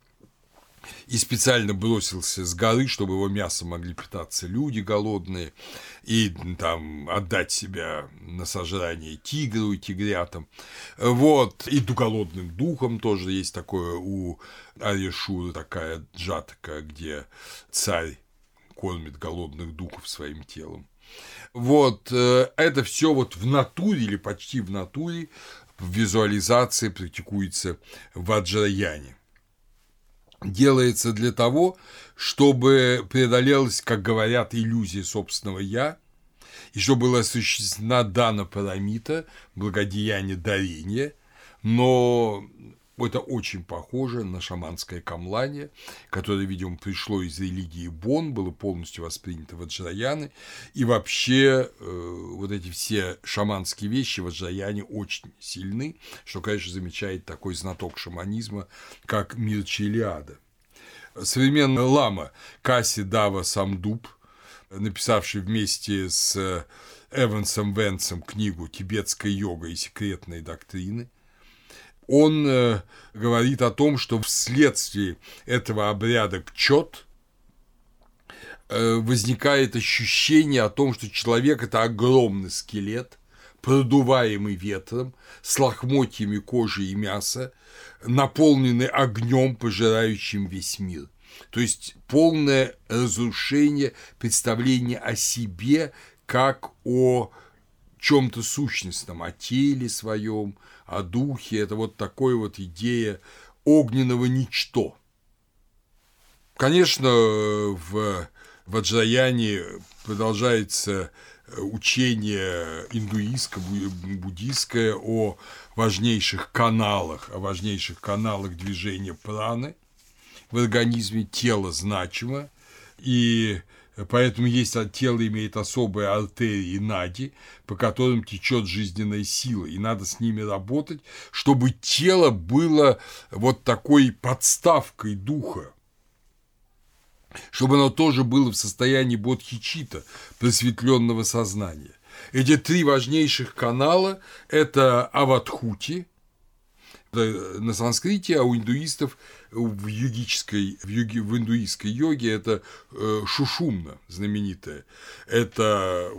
и специально бросился с горы, чтобы его мясом могли питаться люди голодные, и там отдать себя на сожрание тигру и тигрятам. Вот, и голодным духом тоже есть такое у Арешура такая джатка, где царь кормит голодных духов своим телом. Вот, э, это все вот в натуре или почти в натуре в визуализации практикуется в Аджраяне делается для того, чтобы преодолелась, как говорят, иллюзия собственного «я», и чтобы была осуществлена дана парамита, благодеяние дарения, но это очень похоже на шаманское камлание, которое, видимо, пришло из религии Бон, было полностью воспринято в Аджраяны. И вообще э, вот эти все шаманские вещи в Аджраяне очень сильны, что, конечно, замечает такой знаток шаманизма, как Мирча Илиада. Современный лама Касси Дава Самдуб, написавший вместе с Эвансом Венсом книгу «Тибетская йога и секретные доктрины», он э, говорит о том, что вследствие этого обряда пчет э, возникает ощущение о том, что человек – это огромный скелет, продуваемый ветром, с лохмотьями кожи и мяса, наполненный огнем, пожирающим весь мир. То есть полное разрушение представления о себе как о чем-то сущностном, о теле своем, о духе. Это вот такая вот идея огненного ничто. Конечно, в Ваджраяне продолжается учение индуистское, буддийское о важнейших каналах, о важнейших каналах движения праны в организме, тело значимо, и Поэтому есть тело имеет особые артерии нади, по которым течет жизненная сила, и надо с ними работать, чтобы тело было вот такой подставкой духа, чтобы оно тоже было в состоянии бодхичита, просветленного сознания. Эти три важнейших канала – это аватхути, на санскрите, а у индуистов в йогической, в, йоги, в индуистской йоге это э, шушумна знаменитая. Это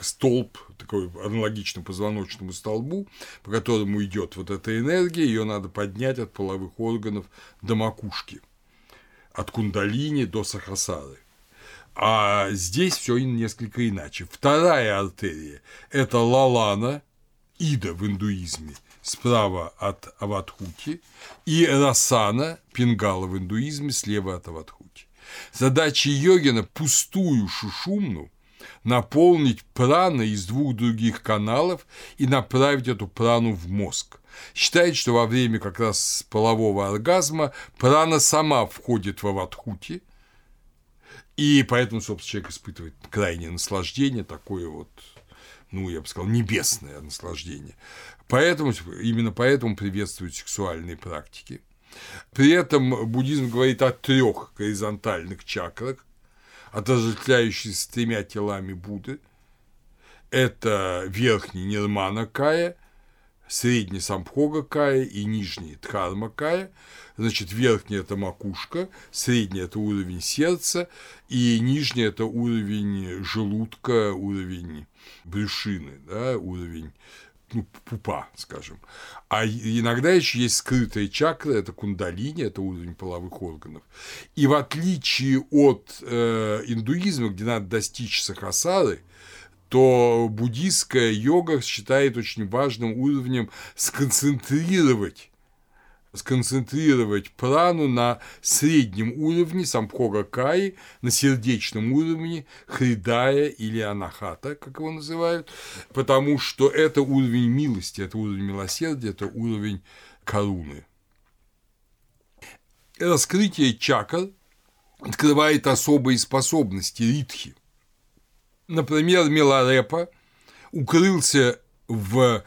столб, такой аналогично позвоночному столбу, по которому идет вот эта энергия, ее надо поднять от половых органов до макушки, от кундалини до сахасары. А здесь все несколько иначе. Вторая артерия – это лалана, ида в индуизме, справа от Аватхути, и расана, пингала в индуизме, слева от Аватхути. Задача йогина – пустую шушумну наполнить праной из двух других каналов и направить эту прану в мозг. Считает, что во время как раз полового оргазма прана сама входит в аватхути, и поэтому, собственно, человек испытывает крайнее наслаждение, такое вот, ну, я бы сказал, небесное наслаждение. Поэтому, именно поэтому приветствуют сексуальные практики. При этом буддизм говорит о трех горизонтальных чакрах, отождествляющихся с тремя телами Будды. Это верхний Нирмана Кая, средний Самбхога Кая и нижний Дхарма Кая – Значит, верхний – это макушка, средний – это уровень сердца, и нижний – это уровень желудка, уровень брюшины, да, уровень ну, пупа, скажем. А иногда еще есть скрытая чакра, это кундалини, это уровень половых органов. И в отличие от э, индуизма, где надо достичь сахасары, то буддийская йога считает очень важным уровнем сконцентрировать сконцентрировать прану на среднем уровне сампхога каи, на сердечном уровне хридая или анахата, как его называют, потому что это уровень милости, это уровень милосердия, это уровень коруны. Раскрытие чакр открывает особые способности ритхи. Например, Миларепа укрылся в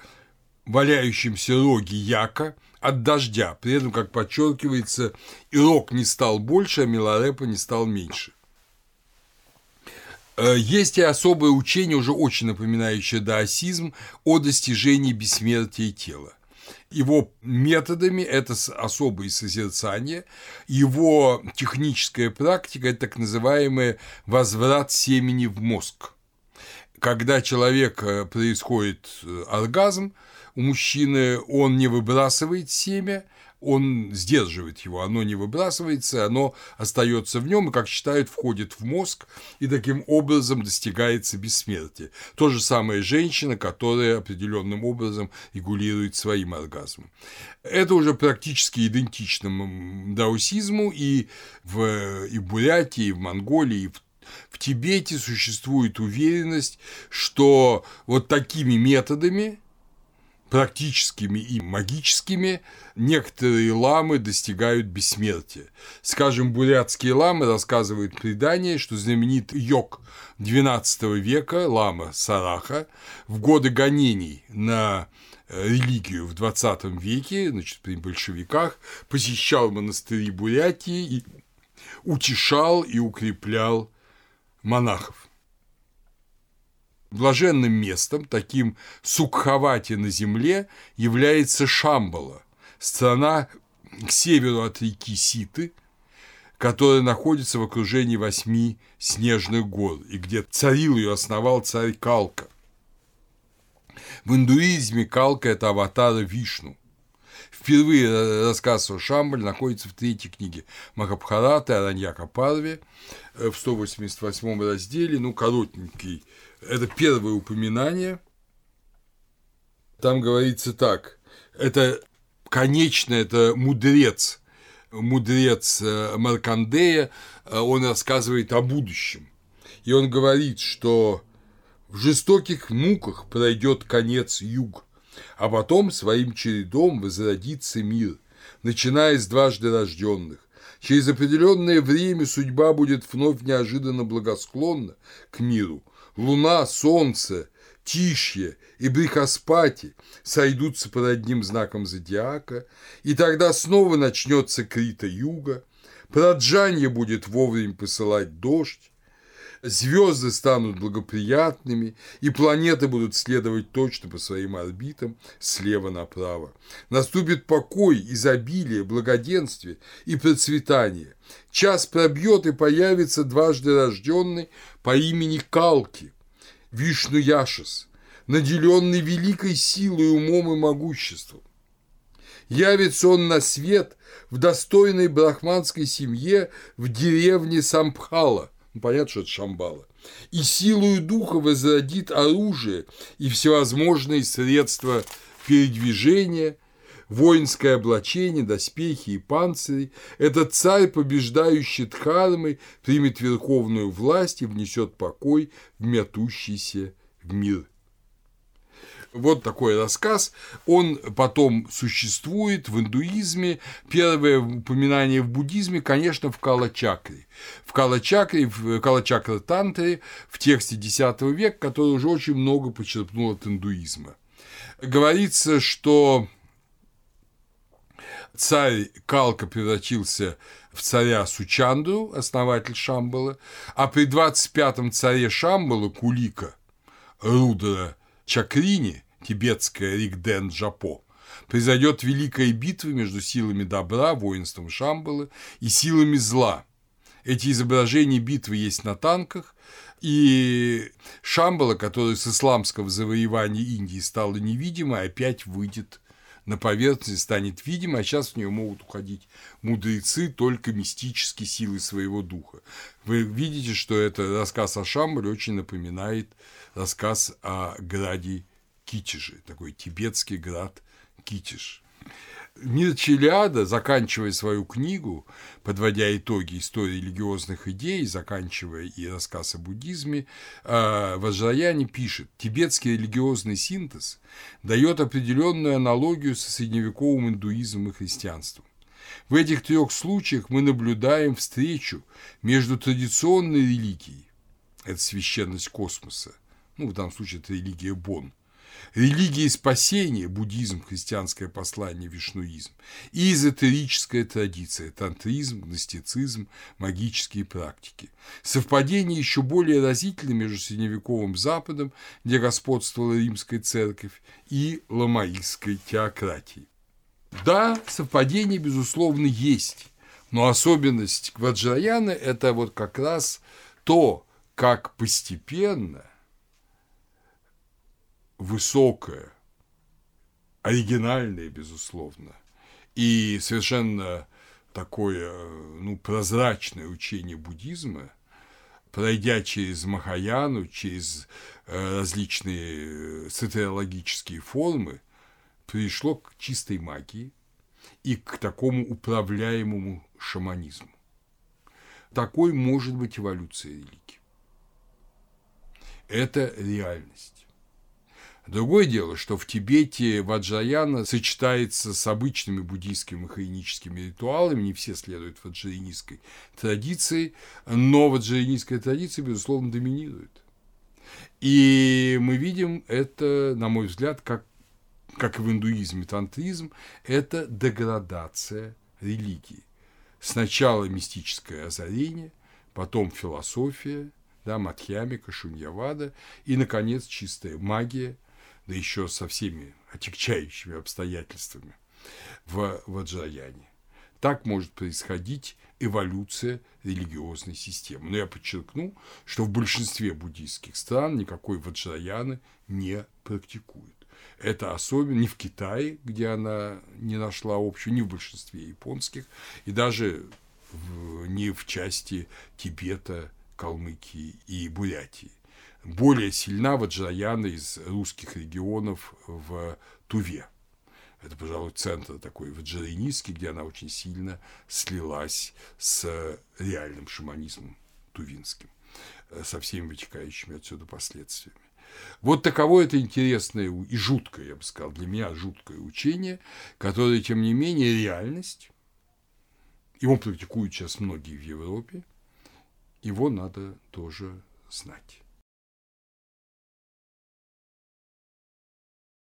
валяющемся роге яка – от дождя, при этом, как подчеркивается, Ирок не стал больше, а Миларепа не стал меньше. Э, есть и особое учение, уже очень напоминающее даосизм, о достижении бессмертия тела. Его методами это особые созерцания, его техническая практика – это так называемый возврат семени в мозг. Когда человек э, происходит э, оргазм, у мужчины он не выбрасывает семя, он сдерживает его, оно не выбрасывается, оно остается в нем и, как считают, входит в мозг и таким образом достигается бессмертия. То же самое женщина, которая определенным образом регулирует своим оргазмом. Это уже практически идентично даосизму и в, и в Бурятии, и в Монголии, и в в Тибете существует уверенность, что вот такими методами практическими и магическими, некоторые ламы достигают бессмертия. Скажем, бурятские ламы рассказывают предание, что знаменитый йог XII века, лама Сараха, в годы гонений на э, религию в 20 веке, значит, при большевиках, посещал монастыри Бурятии и утешал и укреплял монахов. Блаженным местом, таким сукховати на земле, является Шамбала, страна к северу от реки Ситы, которая находится в окружении восьми снежных гор, и где царил ее основал царь Калка. В индуизме Калка – это аватара Вишну. Впервые рассказ о Шамбале находится в третьей книге Махабхараты Араньяка Парве э, в 188 разделе, ну, коротенький это первое упоминание. Там говорится так. Это конечно, это мудрец, мудрец э, Маркандея, он рассказывает о будущем. И он говорит, что в жестоких муках пройдет конец юг, а потом своим чередом возродится мир, начиная с дважды рожденных. Через определенное время судьба будет вновь неожиданно благосклонна к миру – луна, солнце, Тишье и Брихаспати сойдутся под одним знаком зодиака, и тогда снова начнется Крита-юга, Праджанье будет вовремя посылать дождь, звезды станут благоприятными, и планеты будут следовать точно по своим орбитам слева направо. Наступит покой, изобилие, благоденствие и процветание. Час пробьет и появится дважды рожденный по имени Калки, Вишну Яшис, наделенный великой силой, умом и могуществом. Явится он на свет в достойной брахманской семье в деревне Сампхала, ну, понятно, что это Шамбала, и силою духа возродит оружие и всевозможные средства передвижения, воинское облачение, доспехи и панцири, этот царь, побеждающий Дхармой, примет верховную власть и внесет покой в мятущийся мир. Вот такой рассказ. Он потом существует в индуизме. Первое упоминание в буддизме, конечно, в Калачакре. В Калачакре, в Калачакра Тантре, в тексте X века, который уже очень много почерпнул от индуизма. Говорится, что царь Калка превратился в царя Сучанду, основатель Шамбала, а при 25-м царе Шамбала Кулика Рудра Чакрини, тибетская Ригден Джапо, произойдет великая битва между силами добра, воинством Шамбала и силами зла. Эти изображения битвы есть на танках, и Шамбала, который с исламского завоевания Индии стала невидимой, опять выйдет на поверхность, станет видимой, а сейчас в нее могут уходить мудрецы только мистические силы своего духа. Вы видите, что это рассказ о Шамбале очень напоминает рассказ о граде Китеже, такой тибетский град Китеж. Мир Челиада, заканчивая свою книгу, подводя итоги истории религиозных идей, заканчивая и рассказ о буддизме, а, Ваджраяни пишет, тибетский религиозный синтез дает определенную аналогию со средневековым индуизмом и христианством. В этих трех случаях мы наблюдаем встречу между традиционной религией, это священность космоса, ну, в данном случае это религия Бон – религии спасения, буддизм, христианское послание, вишнуизм, и эзотерическая традиция, тантризм, гностицизм, магические практики. Совпадение еще более разительно между средневековым Западом, где господствовала римская церковь, и ламаистской теократией. Да, совпадение, безусловно, есть, но особенность Ваджраяна – это вот как раз то, как постепенно высокое, оригинальное, безусловно, и совершенно такое ну, прозрачное учение буддизма, пройдя через Махаяну, через э, различные сатирологические формы, пришло к чистой магии и к такому управляемому шаманизму. Такой может быть эволюция религии. Это реальность. Другое дело, что в Тибете ваджаяна сочетается с обычными буддийскими махаиническими ритуалами, не все следуют ваджаянистской традиции, но ваджаянистская традиция, безусловно, доминирует. И мы видим это, на мой взгляд, как, как и в индуизме, тантризм, это деградация религии. Сначала мистическое озарение, потом философия, да, Матхьямика, Шуньявада и, наконец, чистая магия, да еще со всеми отягчающими обстоятельствами в Ваджраяне. Так может происходить эволюция религиозной системы. Но я подчеркну, что в большинстве буддийских стран никакой ваджраяны не практикуют. Это особенно не в Китае, где она не нашла общего, не в большинстве японских, и даже в, не в части Тибета, Калмыкии и Бурятии более сильна Ваджраяна из русских регионов в Туве. Это, пожалуй, центр такой ваджрайнистский, где она очень сильно слилась с реальным шаманизмом тувинским, э, со всеми вытекающими отсюда последствиями. Вот таково это интересное и жуткое, я бы сказал, для меня жуткое учение, которое, тем не менее, реальность. Его практикуют сейчас многие в Европе. Его надо тоже знать.